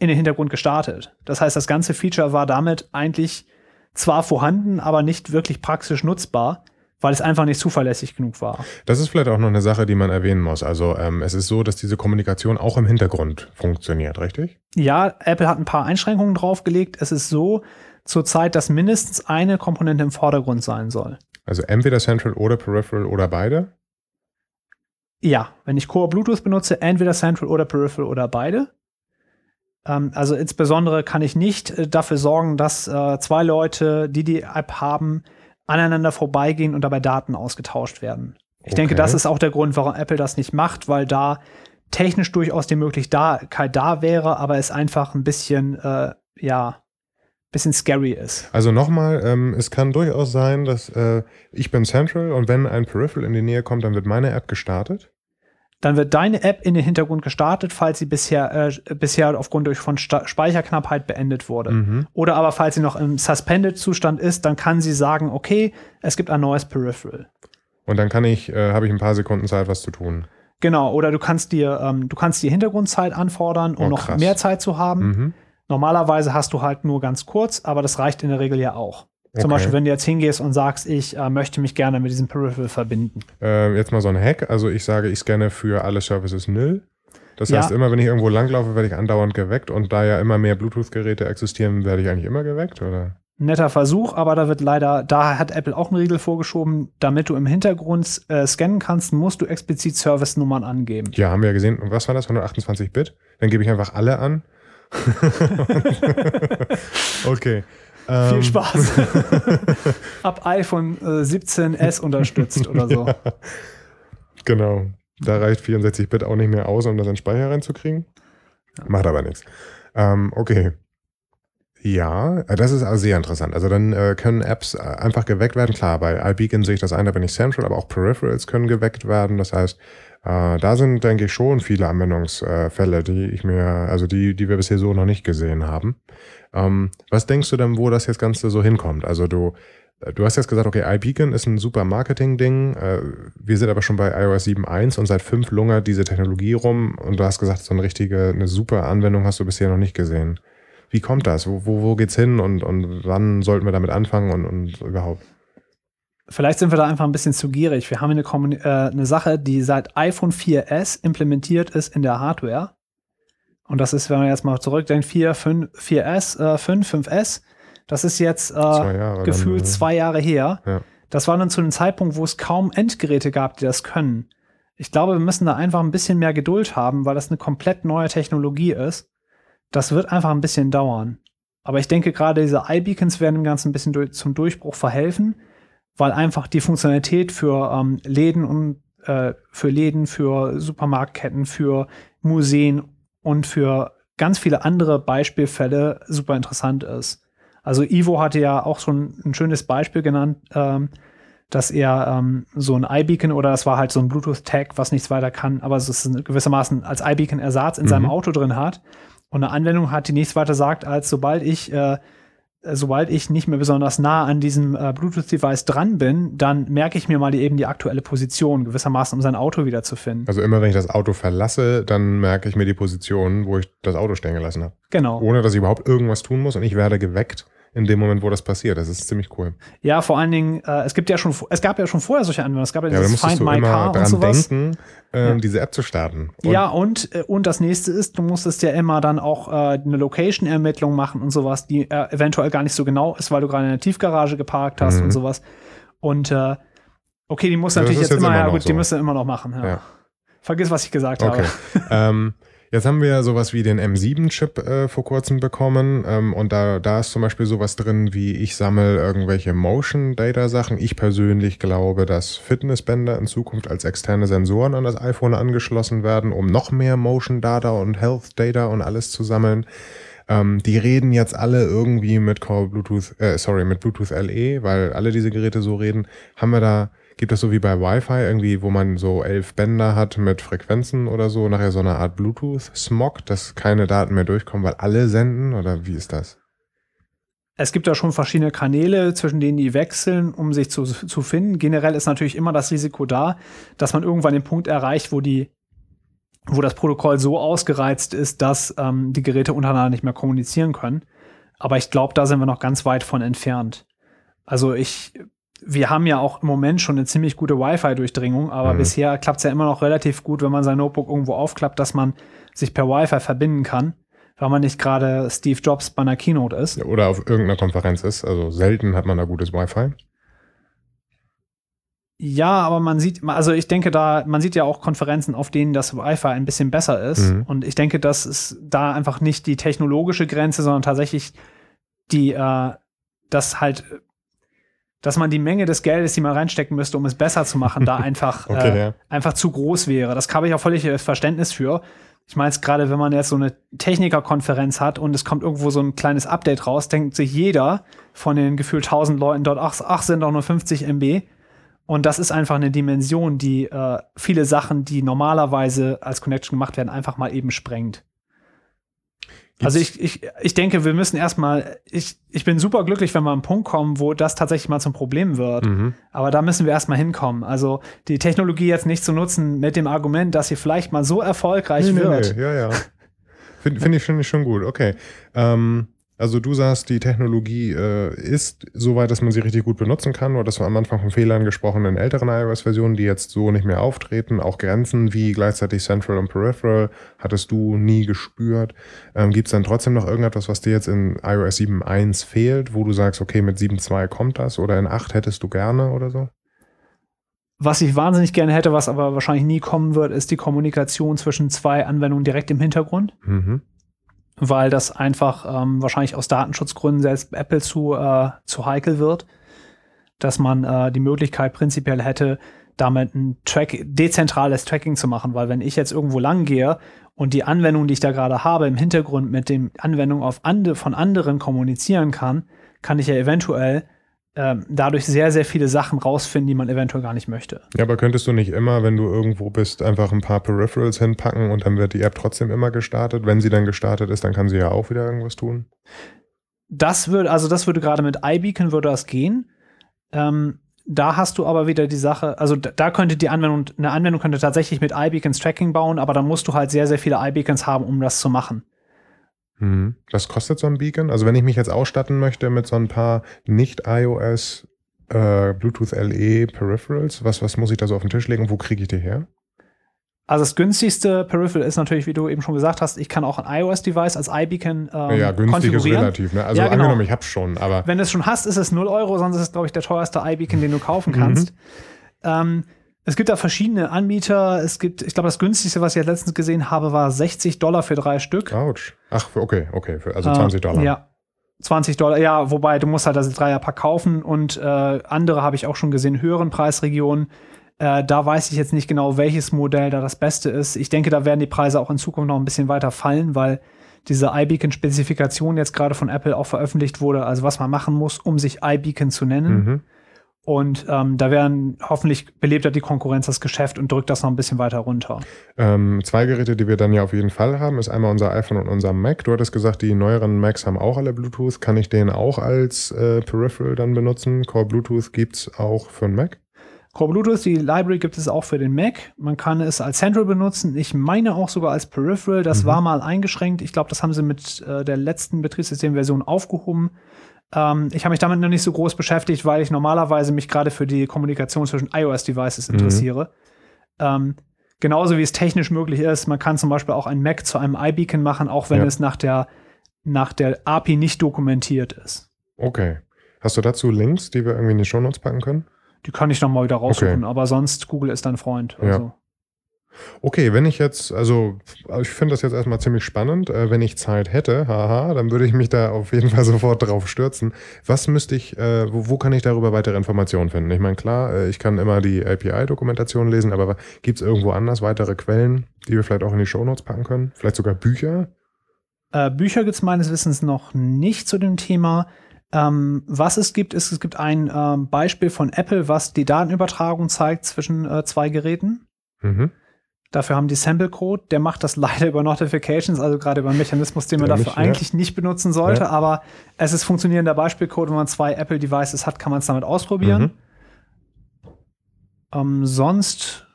in den Hintergrund gestartet. Das heißt, das ganze Feature war damit eigentlich zwar vorhanden, aber nicht wirklich praktisch nutzbar, weil es einfach nicht zuverlässig genug war. Das ist vielleicht auch noch eine Sache, die man erwähnen muss. Also ähm, es ist so, dass diese Kommunikation auch im Hintergrund funktioniert, richtig? Ja, Apple hat ein paar Einschränkungen draufgelegt. Es ist so zurzeit, dass mindestens eine Komponente im Vordergrund sein soll. Also entweder Central oder Peripheral oder beide? Ja, wenn ich Core Bluetooth benutze, entweder Central oder Peripheral oder beide. Ähm, also insbesondere kann ich nicht äh, dafür sorgen, dass äh, zwei Leute, die die App haben, aneinander vorbeigehen und dabei Daten ausgetauscht werden. Ich okay. denke, das ist auch der Grund, warum Apple das nicht macht, weil da technisch durchaus die Möglichkeit da wäre, aber es einfach ein bisschen, äh, ja, bisschen scary ist. Also nochmal, ähm, es kann durchaus sein, dass äh, ich bin Central und wenn ein Peripheral in die Nähe kommt, dann wird meine App gestartet. Dann wird deine App in den Hintergrund gestartet, falls sie bisher, äh, bisher aufgrund von Sta Speicherknappheit beendet wurde. Mhm. Oder aber falls sie noch im Suspended-Zustand ist, dann kann sie sagen, okay, es gibt ein neues Peripheral. Und dann kann ich, äh, habe ich ein paar Sekunden Zeit, was zu tun. Genau, oder du kannst dir, ähm, du kannst die Hintergrundzeit anfordern, um oh, noch mehr Zeit zu haben. Mhm. Normalerweise hast du halt nur ganz kurz, aber das reicht in der Regel ja auch. Okay. Zum Beispiel, wenn du jetzt hingehst und sagst, ich äh, möchte mich gerne mit diesem Peripheral verbinden. Äh, jetzt mal so ein Hack. Also ich sage, ich scanne für alle Services null. Das heißt, ja. immer wenn ich irgendwo langlaufe, werde ich andauernd geweckt und da ja immer mehr Bluetooth-Geräte existieren, werde ich eigentlich immer geweckt, oder? Netter Versuch, aber da wird leider, da hat Apple auch einen Riegel vorgeschoben, damit du im Hintergrund äh, scannen kannst, musst du explizit Service-Nummern angeben. Ja, haben wir ja gesehen. Und was war das? 128 Bit? Dann gebe ich einfach alle an. okay. Viel ähm. Spaß. Ab iPhone äh, 17S unterstützt oder so. Ja, genau. Da reicht 64-Bit auch nicht mehr aus, um das in Speicher reinzukriegen. Macht aber nichts. Ähm, okay. Ja, äh, das ist also sehr interessant. Also dann äh, können Apps äh, einfach geweckt werden. Klar, bei iBeacon sehe ich das ein, da bin ich Central, aber auch Peripherals können geweckt werden. Das heißt, äh, da sind, denke ich, schon viele Anwendungsfälle, die ich mir, also die, die wir bisher so noch nicht gesehen haben. Ähm, was denkst du denn, wo das jetzt Ganze so hinkommt? Also du, du hast jetzt gesagt, okay, iBeacon ist ein super Marketing-Ding. Äh, wir sind aber schon bei iOS 7.1 und seit fünf lungert diese Technologie rum und du hast gesagt, so eine richtige, eine super Anwendung hast du bisher noch nicht gesehen. Wie kommt das? Wo, wo, wo geht's hin und, und wann sollten wir damit anfangen und, und überhaupt? Vielleicht sind wir da einfach ein bisschen zu gierig. Wir haben eine, äh, eine Sache, die seit iPhone 4S implementiert ist in der Hardware. Und das ist, wenn man jetzt mal zurückdenkt, 4, 5, 4S, äh, 5, 5S. Das ist jetzt äh, zwei gefühlt dann, zwei Jahre her. Ja. Das war dann zu einem Zeitpunkt, wo es kaum Endgeräte gab, die das können. Ich glaube, wir müssen da einfach ein bisschen mehr Geduld haben, weil das eine komplett neue Technologie ist. Das wird einfach ein bisschen dauern. Aber ich denke, gerade diese iBeacons werden dem Ganzen ein bisschen durch, zum Durchbruch verhelfen weil einfach die Funktionalität für ähm, Läden und äh, für Läden, für Supermarktketten, für Museen und für ganz viele andere Beispielfälle super interessant ist. Also Ivo hatte ja auch schon ein schönes Beispiel genannt, ähm, dass er ähm, so ein iBeacon oder das war halt so ein Bluetooth-Tag, was nichts weiter kann, aber es ist gewissermaßen als iBeacon-Ersatz in mhm. seinem Auto drin hat und eine Anwendung hat, die nichts weiter sagt, als sobald ich äh, sobald ich nicht mehr besonders nah an diesem äh, Bluetooth-Device dran bin, dann merke ich mir mal die, eben die aktuelle Position, gewissermaßen, um sein Auto wiederzufinden. Also immer wenn ich das Auto verlasse, dann merke ich mir die Position, wo ich das Auto stehen gelassen habe. Genau. Ohne dass ich überhaupt irgendwas tun muss und ich werde geweckt in dem Moment, wo das passiert. Das ist ziemlich cool. Ja, vor allen Dingen, äh, es gibt ja schon, es gab ja schon vorher solche Anwendungen. Es gab ja, ja dieses Find My Car und sowas. denken, äh, ja. diese App zu starten. Und ja, und, äh, und das nächste ist, du musstest ja immer dann auch äh, eine Location-Ermittlung machen und sowas, die äh, eventuell gar nicht so genau ist, weil du gerade in der Tiefgarage geparkt hast mhm. und sowas. Und äh, okay, die muss natürlich jetzt, jetzt, immer, immer ja gut, so. die müssen immer noch machen. Ja. Vergiss, was ich gesagt okay. habe. ähm, Jetzt haben wir sowas wie den M7-Chip äh, vor kurzem bekommen ähm, und da, da ist zum Beispiel sowas drin wie ich sammle irgendwelche Motion-Data-Sachen. Ich persönlich glaube, dass Fitnessbänder in Zukunft als externe Sensoren an das iPhone angeschlossen werden, um noch mehr Motion-Data und Health-Data und alles zu sammeln. Ähm, die reden jetzt alle irgendwie mit Core Bluetooth, äh, sorry, mit Bluetooth LE, weil alle diese Geräte so reden. Haben wir da Gibt es so wie bei Wi-Fi irgendwie, wo man so elf Bänder hat mit Frequenzen oder so, nachher so eine Art Bluetooth-Smog, dass keine Daten mehr durchkommen, weil alle senden? Oder wie ist das? Es gibt da schon verschiedene Kanäle, zwischen denen die wechseln, um sich zu, zu finden. Generell ist natürlich immer das Risiko da, dass man irgendwann den Punkt erreicht, wo die wo das Protokoll so ausgereizt ist, dass ähm, die Geräte untereinander nicht mehr kommunizieren können. Aber ich glaube, da sind wir noch ganz weit von entfernt. Also ich wir haben ja auch im Moment schon eine ziemlich gute Wi-Fi-Durchdringung, aber mhm. bisher klappt es ja immer noch relativ gut, wenn man sein Notebook irgendwo aufklappt, dass man sich per Wi-Fi verbinden kann, weil man nicht gerade Steve Jobs bei einer Keynote ist. Oder auf irgendeiner Konferenz ist. Also selten hat man da gutes Wi-Fi. Ja, aber man sieht, also ich denke da, man sieht ja auch Konferenzen, auf denen das Wi-Fi ein bisschen besser ist. Mhm. Und ich denke, das ist da einfach nicht die technologische Grenze, sondern tatsächlich die, äh, das halt dass man die Menge des Geldes, die man reinstecken müsste, um es besser zu machen, da einfach, okay, äh, ja. einfach zu groß wäre. Das habe ich auch völlig äh, Verständnis für. Ich meine es gerade, wenn man jetzt so eine Technikerkonferenz hat und es kommt irgendwo so ein kleines Update raus, denkt sich jeder von den gefühlt 1000 Leuten dort, ach, ach sind doch nur 50 MB. Und das ist einfach eine Dimension, die äh, viele Sachen, die normalerweise als Connection gemacht werden, einfach mal eben sprengt. Also ich, ich, ich denke, wir müssen erstmal, ich, ich bin super glücklich, wenn wir an einen Punkt kommen, wo das tatsächlich mal zum Problem wird. Mhm. Aber da müssen wir erstmal hinkommen. Also die Technologie jetzt nicht zu nutzen mit dem Argument, dass sie vielleicht mal so erfolgreich nee, wird. Nee, ja, ja. Finde find ich, find ich schon gut. Okay. Ähm, also du sagst, die Technologie äh, ist so weit, dass man sie richtig gut benutzen kann. Oder das war am Anfang von Fehlern gesprochen in älteren iOS-Versionen, die jetzt so nicht mehr auftreten. Auch Grenzen wie gleichzeitig Central und Peripheral hattest du nie gespürt. Ähm, Gibt es dann trotzdem noch irgendetwas, was dir jetzt in iOS 7.1 fehlt, wo du sagst, okay, mit 7.2 kommt das oder in 8 hättest du gerne oder so? Was ich wahnsinnig gerne hätte, was aber wahrscheinlich nie kommen wird, ist die Kommunikation zwischen zwei Anwendungen direkt im Hintergrund. Mhm weil das einfach ähm, wahrscheinlich aus Datenschutzgründen selbst Apple zu, äh, zu heikel wird, dass man äh, die Möglichkeit prinzipiell hätte, damit ein Track, dezentrales Tracking zu machen, weil wenn ich jetzt irgendwo lang gehe und die Anwendung, die ich da gerade habe, im Hintergrund mit den Anwendungen auf ande, von anderen kommunizieren kann, kann ich ja eventuell ähm, dadurch sehr, sehr viele Sachen rausfinden, die man eventuell gar nicht möchte. Ja, aber könntest du nicht immer, wenn du irgendwo bist, einfach ein paar Peripherals hinpacken und dann wird die App trotzdem immer gestartet? Wenn sie dann gestartet ist, dann kann sie ja auch wieder irgendwas tun. Das würde, also das würde gerade mit iBeacon würde das gehen. Ähm, da hast du aber wieder die Sache, also da könnte die Anwendung, eine Anwendung könnte tatsächlich mit iBeacons Tracking bauen, aber dann musst du halt sehr, sehr viele iBeacons haben, um das zu machen. Mhm. Was kostet so ein Beacon? Also wenn ich mich jetzt ausstatten möchte mit so ein paar nicht-iOS äh, Bluetooth LE Peripherals, was, was muss ich da so auf den Tisch legen und wo kriege ich die her? Also das günstigste Peripheral ist natürlich, wie du eben schon gesagt hast, ich kann auch ein iOS-Device als iBeacon ähm, Ja, günstig ist relativ. Ne? Also ja, genau. angenommen, ich hab's schon, aber wenn du es schon hast, ist es 0 Euro, sonst ist es, glaube ich, der teuerste iBeacon, den du kaufen kannst. Mhm. Ähm, es gibt da verschiedene Anbieter. Es gibt, ich glaube, das günstigste, was ich jetzt letztens gesehen habe, war 60 Dollar für drei Stück. Autsch. Ach, okay, okay. Für, also 20 äh, Dollar. Ja. 20 Dollar, ja, wobei du musst halt das Dreierpack kaufen und äh, andere habe ich auch schon gesehen, höheren Preisregionen. Äh, da weiß ich jetzt nicht genau, welches Modell da das Beste ist. Ich denke, da werden die Preise auch in Zukunft noch ein bisschen weiter fallen, weil diese iBeacon-Spezifikation jetzt gerade von Apple auch veröffentlicht wurde, also was man machen muss, um sich iBeacon zu nennen. Mhm. Und ähm, da werden hoffentlich belebt hat die Konkurrenz das Geschäft und drückt das noch ein bisschen weiter runter. Ähm, zwei Geräte, die wir dann ja auf jeden Fall haben, ist einmal unser iPhone und unser Mac. Du hattest gesagt, die neueren Macs haben auch alle Bluetooth. Kann ich den auch als äh, Peripheral dann benutzen? Core Bluetooth gibt es auch für einen Mac? Core Bluetooth, die Library gibt es auch für den Mac. Man kann es als Central benutzen. Ich meine auch sogar als Peripheral. Das mhm. war mal eingeschränkt. Ich glaube, das haben sie mit äh, der letzten Betriebssystemversion aufgehoben. Ähm, ich habe mich damit noch nicht so groß beschäftigt, weil ich normalerweise mich gerade für die Kommunikation zwischen iOS-Devices mhm. interessiere. Mhm. Ähm, genauso wie es technisch möglich ist, man kann zum Beispiel auch ein Mac zu einem iBeacon machen, auch wenn ja. es nach der, nach der API nicht dokumentiert ist. Okay. Hast du dazu Links, die wir irgendwie in die Show Notes packen können? Die kann ich noch mal wieder raussuchen, okay. aber sonst Google ist dein Freund. Also. Ja. Okay, wenn ich jetzt, also, ich finde das jetzt erstmal ziemlich spannend. Äh, wenn ich Zeit hätte, haha, dann würde ich mich da auf jeden Fall sofort drauf stürzen. Was müsste ich, äh, wo, wo, kann ich darüber weitere Informationen finden? Ich meine, klar, äh, ich kann immer die API-Dokumentation lesen, aber gibt es irgendwo anders weitere Quellen, die wir vielleicht auch in die Shownotes packen können? Vielleicht sogar Bücher? Äh, Bücher gibt es meines Wissens noch nicht zu dem Thema. Ähm, was es gibt, ist, es gibt ein ähm, Beispiel von Apple, was die Datenübertragung zeigt zwischen äh, zwei Geräten. Mhm. Dafür haben die Sample Code, der macht das leider über Notifications, also gerade über einen Mechanismus, den man dafür nicht, eigentlich ja. nicht benutzen sollte, ja. aber es ist funktionierender Beispielcode, wenn man zwei Apple Devices hat, kann man es damit ausprobieren. Mhm. Ähm, sonst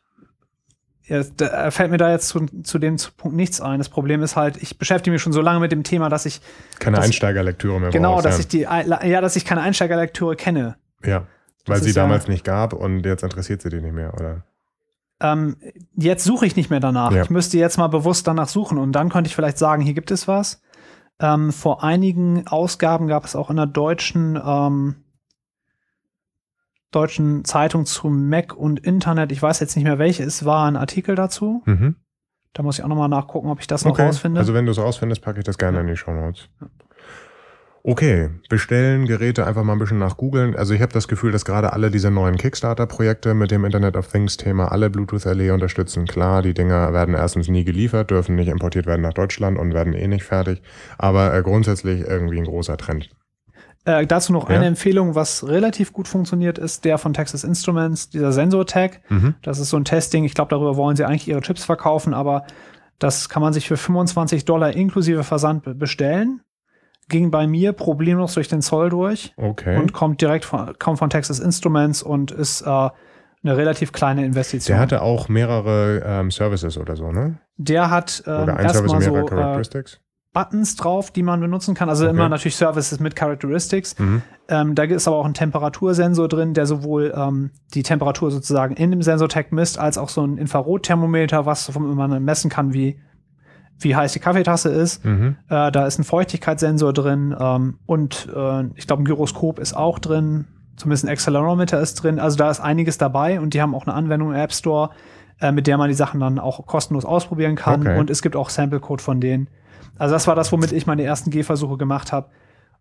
ja, da fällt mir da jetzt zu, zu dem Punkt nichts ein. Das Problem ist halt, ich beschäftige mich schon so lange mit dem Thema, dass ich keine dass Einsteigerlektüre mehr Genau, brauchst, dass ich die ja, dass ich keine Einsteigerlektüre kenne. Ja, weil das sie damals ja, nicht gab und jetzt interessiert sie die nicht mehr, oder? Ähm, jetzt suche ich nicht mehr danach. Ja. Ich müsste jetzt mal bewusst danach suchen und dann könnte ich vielleicht sagen, hier gibt es was. Ähm, vor einigen Ausgaben gab es auch in der deutschen, ähm, deutschen Zeitung zu Mac und Internet, ich weiß jetzt nicht mehr welche es war, ein Artikel dazu. Mhm. Da muss ich auch nochmal nachgucken, ob ich das okay. noch rausfinde. Also wenn du es rausfindest, packe ich das gerne ja. in die Show Notes. Ja. Okay, bestellen, Geräte einfach mal ein bisschen nach googeln. Also ich habe das Gefühl, dass gerade alle diese neuen Kickstarter-Projekte mit dem Internet of Things-Thema alle Bluetooth LE unterstützen. Klar, die Dinger werden erstens nie geliefert, dürfen nicht importiert werden nach Deutschland und werden eh nicht fertig. Aber äh, grundsätzlich irgendwie ein großer Trend. Äh, dazu noch ja. eine Empfehlung, was relativ gut funktioniert, ist der von Texas Instruments, dieser Sensor-Tag. Mhm. Das ist so ein Testing. Ich glaube, darüber wollen sie eigentlich ihre Chips verkaufen, aber das kann man sich für 25 Dollar inklusive Versand bestellen. Ging bei mir problemlos durch den Zoll durch. Okay. Und kommt direkt von, kommt von Texas Instruments und ist äh, eine relativ kleine Investition. Der hatte auch mehrere ähm, Services oder so, ne? Der hat ähm, mehrere so, äh. Buttons drauf, die man benutzen kann. Also okay. immer natürlich Services mit Characteristics. Mhm. Ähm, da ist aber auch ein Temperatursensor drin, der sowohl ähm, die Temperatur sozusagen in dem Sensortag misst, als auch so ein Infrarotthermometer, was man messen kann, wie, wie heiß die Kaffeetasse ist. Mhm. Äh, da ist ein Feuchtigkeitssensor drin ähm, und äh, ich glaube, ein Gyroskop ist auch drin. Zumindest ein Accelerometer ist drin. Also da ist einiges dabei und die haben auch eine Anwendung im App Store, äh, mit der man die Sachen dann auch kostenlos ausprobieren kann. Okay. Und es gibt auch Sample-Code von denen. Also das war das, womit ich meine ersten Gehversuche gemacht habe.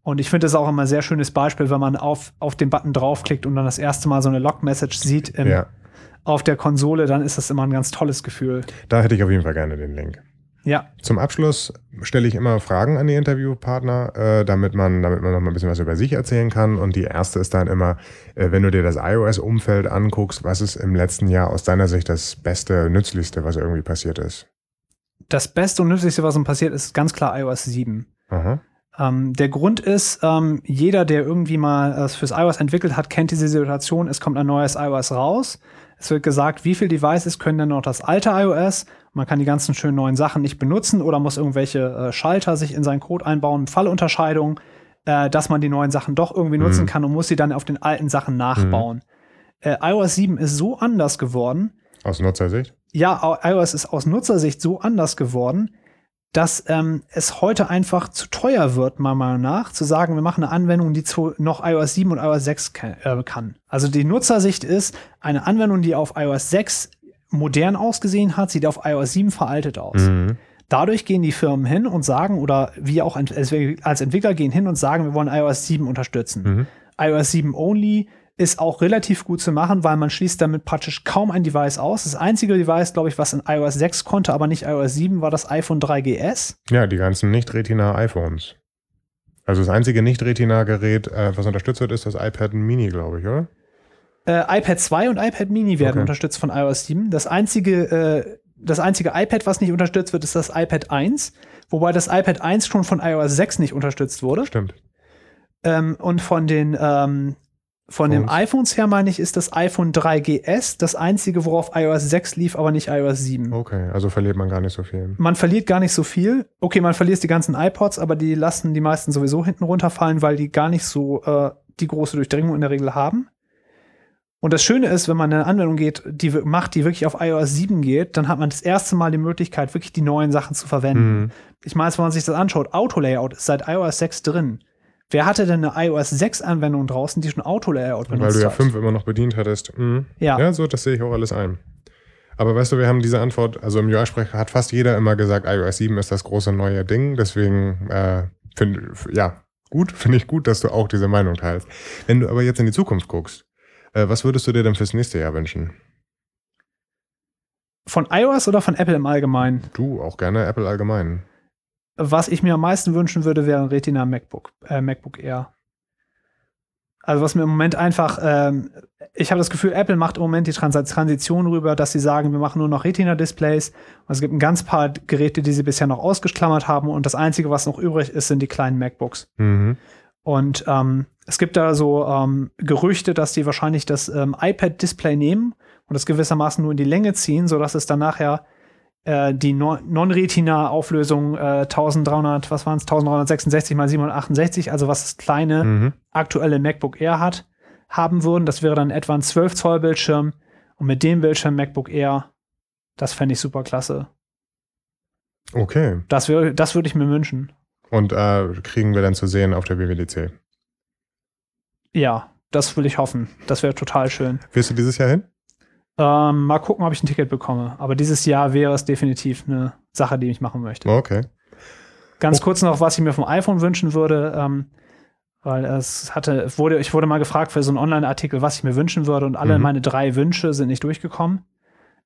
Und ich finde es auch immer ein sehr schönes Beispiel, wenn man auf, auf den Button draufklickt und dann das erste Mal so eine Log-Message sieht im, ja. auf der Konsole, dann ist das immer ein ganz tolles Gefühl. Da hätte ich auf jeden Fall gerne den Link. Ja. Zum Abschluss stelle ich immer Fragen an die Interviewpartner, äh, damit man, damit man noch mal ein bisschen was über sich erzählen kann. Und die erste ist dann immer, äh, wenn du dir das iOS-Umfeld anguckst, was ist im letzten Jahr aus deiner Sicht das Beste, Nützlichste, was irgendwie passiert ist? das Beste und Nützlichste, was uns passiert, ist ganz klar iOS 7. Ähm, der Grund ist, ähm, jeder, der irgendwie mal äh, fürs iOS entwickelt hat, kennt diese Situation, es kommt ein neues iOS raus. Es wird gesagt, wie viele Devices können denn noch das alte iOS? Man kann die ganzen schönen neuen Sachen nicht benutzen oder muss irgendwelche äh, Schalter sich in seinen Code einbauen, Fallunterscheidungen, äh, dass man die neuen Sachen doch irgendwie mhm. nutzen kann und muss sie dann auf den alten Sachen nachbauen. Mhm. Äh, iOS 7 ist so anders geworden. Aus Nutzersicht? ja, iOS ist aus Nutzersicht so anders geworden, dass ähm, es heute einfach zu teuer wird, meiner Meinung nach, zu sagen, wir machen eine Anwendung, die zu noch iOS 7 und iOS 6 äh, kann. Also die Nutzersicht ist, eine Anwendung, die auf iOS 6 modern ausgesehen hat, sieht auf iOS 7 veraltet aus. Mhm. Dadurch gehen die Firmen hin und sagen, oder wir auch als Entwickler gehen hin und sagen, wir wollen iOS 7 unterstützen. Mhm. iOS 7 only ist auch relativ gut zu machen, weil man schließt damit praktisch kaum ein Device aus. Das einzige Device, glaube ich, was in iOS 6 konnte, aber nicht iOS 7, war das iPhone 3GS. Ja, die ganzen Nicht-Retina-iPhones. Also das einzige Nicht-Retina-Gerät, äh, was unterstützt wird, ist das iPad Mini, glaube ich, oder? Äh, iPad 2 und iPad Mini werden okay. unterstützt von iOS 7. Das einzige, äh, das einzige iPad, was nicht unterstützt wird, ist das iPad 1, wobei das iPad 1 schon von iOS 6 nicht unterstützt wurde. Stimmt. Ähm, und von den ähm, von Phones. den iPhones her meine ich, ist das iPhone 3GS das einzige, worauf iOS 6 lief, aber nicht iOS 7. Okay, also verliert man gar nicht so viel. Man verliert gar nicht so viel. Okay, man verliert die ganzen iPods, aber die lassen die meisten sowieso hinten runterfallen, weil die gar nicht so äh, die große Durchdringung in der Regel haben. Und das Schöne ist, wenn man eine Anwendung geht, die macht, die wirklich auf iOS 7 geht, dann hat man das erste Mal die Möglichkeit, wirklich die neuen Sachen zu verwenden. Mhm. Ich meine, wenn man sich das anschaut, Auto-Layout ist seit iOS 6 drin. Wer hatte denn eine iOS 6 Anwendung draußen, die schon Auto-Layout benutzt Weil du ja 5 immer noch bedient hattest. Mhm. Ja. Ja, so, das sehe ich auch alles ein. Aber weißt du, wir haben diese Antwort, also im UI-Sprecher hat fast jeder immer gesagt, iOS 7 ist das große neue Ding. Deswegen, äh, finde ja, gut, finde ich gut, dass du auch diese Meinung teilst. Wenn du aber jetzt in die Zukunft guckst, was würdest du dir denn fürs nächste Jahr wünschen? Von iOS oder von Apple im Allgemeinen? Du, auch gerne Apple allgemein. Was ich mir am meisten wünschen würde, wäre ein Retina MacBook, äh, MacBook Air. Also was mir im Moment einfach, ähm, ich habe das Gefühl, Apple macht im Moment die Trans Transition rüber, dass sie sagen, wir machen nur noch Retina-Displays. Es gibt ein ganz paar Geräte, die sie bisher noch ausgeklammert haben und das Einzige, was noch übrig ist, sind die kleinen MacBooks. Mhm. Und ähm, es gibt da so ähm, Gerüchte, dass die wahrscheinlich das ähm, iPad-Display nehmen und es gewissermaßen nur in die Länge ziehen, sodass es dann nachher äh, die Non-Retina-Auflösung äh, 1300, was waren es, 1366 mal 768, also was das kleine mhm. aktuelle MacBook Air hat, haben würden. Das wäre dann etwa ein 12 Zoll Bildschirm. Und mit dem Bildschirm MacBook Air, das fände ich super klasse. Okay. Das, wär, das würde ich mir wünschen. Und äh, kriegen wir dann zu sehen auf der WWDC? Ja, das will ich hoffen. Das wäre total schön. Wirst du dieses Jahr hin? Ähm, mal gucken, ob ich ein Ticket bekomme. Aber dieses Jahr wäre es definitiv eine Sache, die ich machen möchte. Okay. Ganz oh. kurz noch, was ich mir vom iPhone wünschen würde, ähm, weil es hatte, wurde, ich wurde mal gefragt für so einen Online-Artikel, was ich mir wünschen würde, und alle mhm. meine drei Wünsche sind nicht durchgekommen.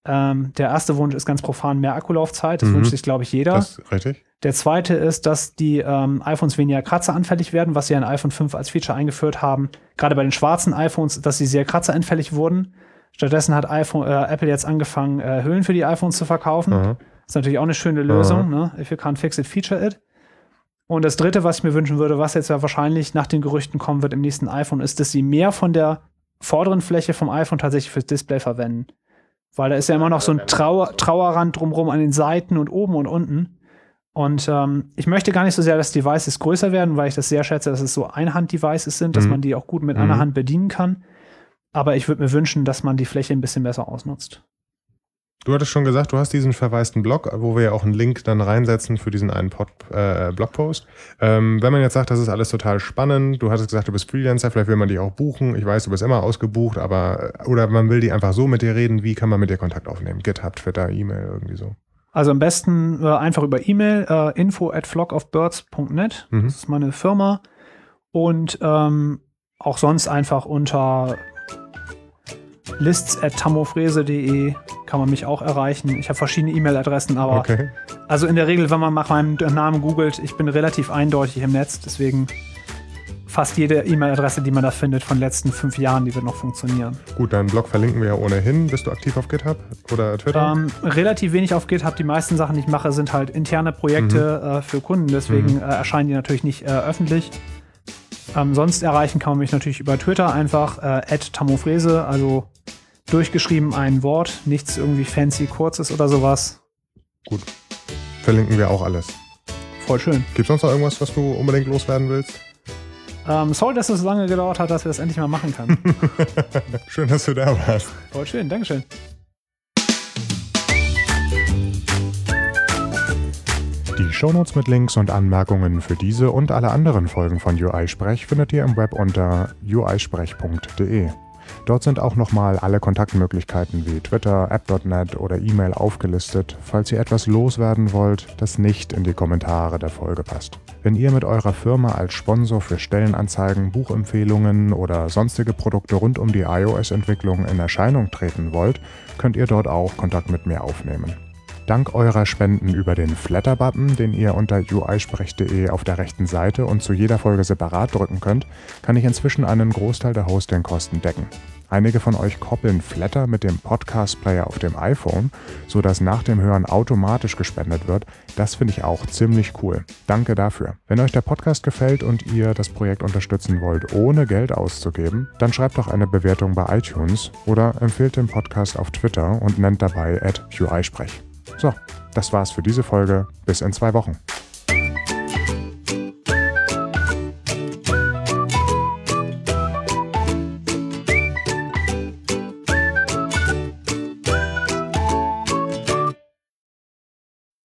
Ähm, der erste Wunsch ist ganz profan mehr Akkulaufzeit. Das mhm. wünscht sich, glaube ich, jeder. Das richtig. Der zweite ist, dass die ähm, iPhones weniger kratzeranfällig werden, was sie in iPhone 5 als Feature eingeführt haben. Gerade bei den schwarzen iPhones, dass sie sehr kratzeranfällig wurden. Stattdessen hat iPhone, äh, Apple jetzt angefangen, äh, Hüllen für die iPhones zu verkaufen. Mhm. Das ist natürlich auch eine schöne Lösung. Ne? If you can't fix it, feature it. Und das dritte, was ich mir wünschen würde, was jetzt ja wahrscheinlich nach den Gerüchten kommen wird im nächsten iPhone, ist, dass sie mehr von der vorderen Fläche vom iPhone tatsächlich fürs Display verwenden. Weil da ist ja immer noch so ein Trauer, Trauerrand drumherum an den Seiten und oben und unten. Und ähm, ich möchte gar nicht so sehr, dass Devices größer werden, weil ich das sehr schätze, dass es so Einhand-Devices sind, dass mhm. man die auch gut mit mhm. einer Hand bedienen kann. Aber ich würde mir wünschen, dass man die Fläche ein bisschen besser ausnutzt. Du hattest schon gesagt, du hast diesen verwaisten Blog, wo wir ja auch einen Link dann reinsetzen für diesen einen Pod, äh, Blogpost. Ähm, wenn man jetzt sagt, das ist alles total spannend, du hattest gesagt, du bist Freelancer, vielleicht will man dich auch buchen. Ich weiß, du bist immer ausgebucht, aber oder man will die einfach so mit dir reden. Wie kann man mit dir Kontakt aufnehmen? GitHub, Twitter, E-Mail, irgendwie so. Also am besten äh, einfach über E-Mail, äh, info at flockofbirds.net. Mhm. Das ist meine Firma. Und ähm, auch sonst einfach unter lists at tamofrese.de kann man mich auch erreichen. Ich habe verschiedene E-Mail-Adressen, aber okay. also in der Regel, wenn man nach meinem Namen googelt, ich bin relativ eindeutig im Netz, deswegen fast jede E-Mail-Adresse, die man da findet von den letzten fünf Jahren, die wird noch funktionieren. Gut, deinen Blog verlinken wir ja ohnehin. Bist du aktiv auf GitHub oder Twitter? Ähm, relativ wenig auf GitHub. Die meisten Sachen, die ich mache, sind halt interne Projekte mhm. äh, für Kunden. Deswegen mhm. äh, erscheinen die natürlich nicht äh, öffentlich. Ähm, sonst erreichen kann man mich natürlich über Twitter einfach äh, tamofrese, also durchgeschrieben ein Wort, nichts irgendwie fancy kurzes oder sowas. Gut. Verlinken wir auch alles. Voll schön. Gibt es sonst noch irgendwas, was du unbedingt loswerden willst? Ähm, sorry, dass es so lange gedauert hat, dass wir das endlich mal machen können. schön, dass du da warst. Voll schön, Dankeschön. Die Shownotes mit Links und Anmerkungen für diese und alle anderen Folgen von UI Sprech findet ihr im Web unter uisprech.de. Dort sind auch nochmal alle Kontaktmöglichkeiten wie Twitter, App.net oder E-Mail aufgelistet, falls ihr etwas loswerden wollt, das nicht in die Kommentare der Folge passt. Wenn ihr mit eurer Firma als Sponsor für Stellenanzeigen, Buchempfehlungen oder sonstige Produkte rund um die iOS-Entwicklung in Erscheinung treten wollt, könnt ihr dort auch Kontakt mit mir aufnehmen. Dank eurer Spenden über den Flatter-Button, den ihr unter uisprech.de auf der rechten Seite und zu jeder Folge separat drücken könnt, kann ich inzwischen einen Großteil der Hostingkosten decken. Einige von euch koppeln Flatter mit dem Podcast-Player auf dem iPhone, sodass nach dem Hören automatisch gespendet wird. Das finde ich auch ziemlich cool. Danke dafür. Wenn euch der Podcast gefällt und ihr das Projekt unterstützen wollt, ohne Geld auszugeben, dann schreibt doch eine Bewertung bei iTunes oder empfehlt den Podcast auf Twitter und nennt dabei at UIsprech. So, das war's für diese Folge. Bis in zwei Wochen.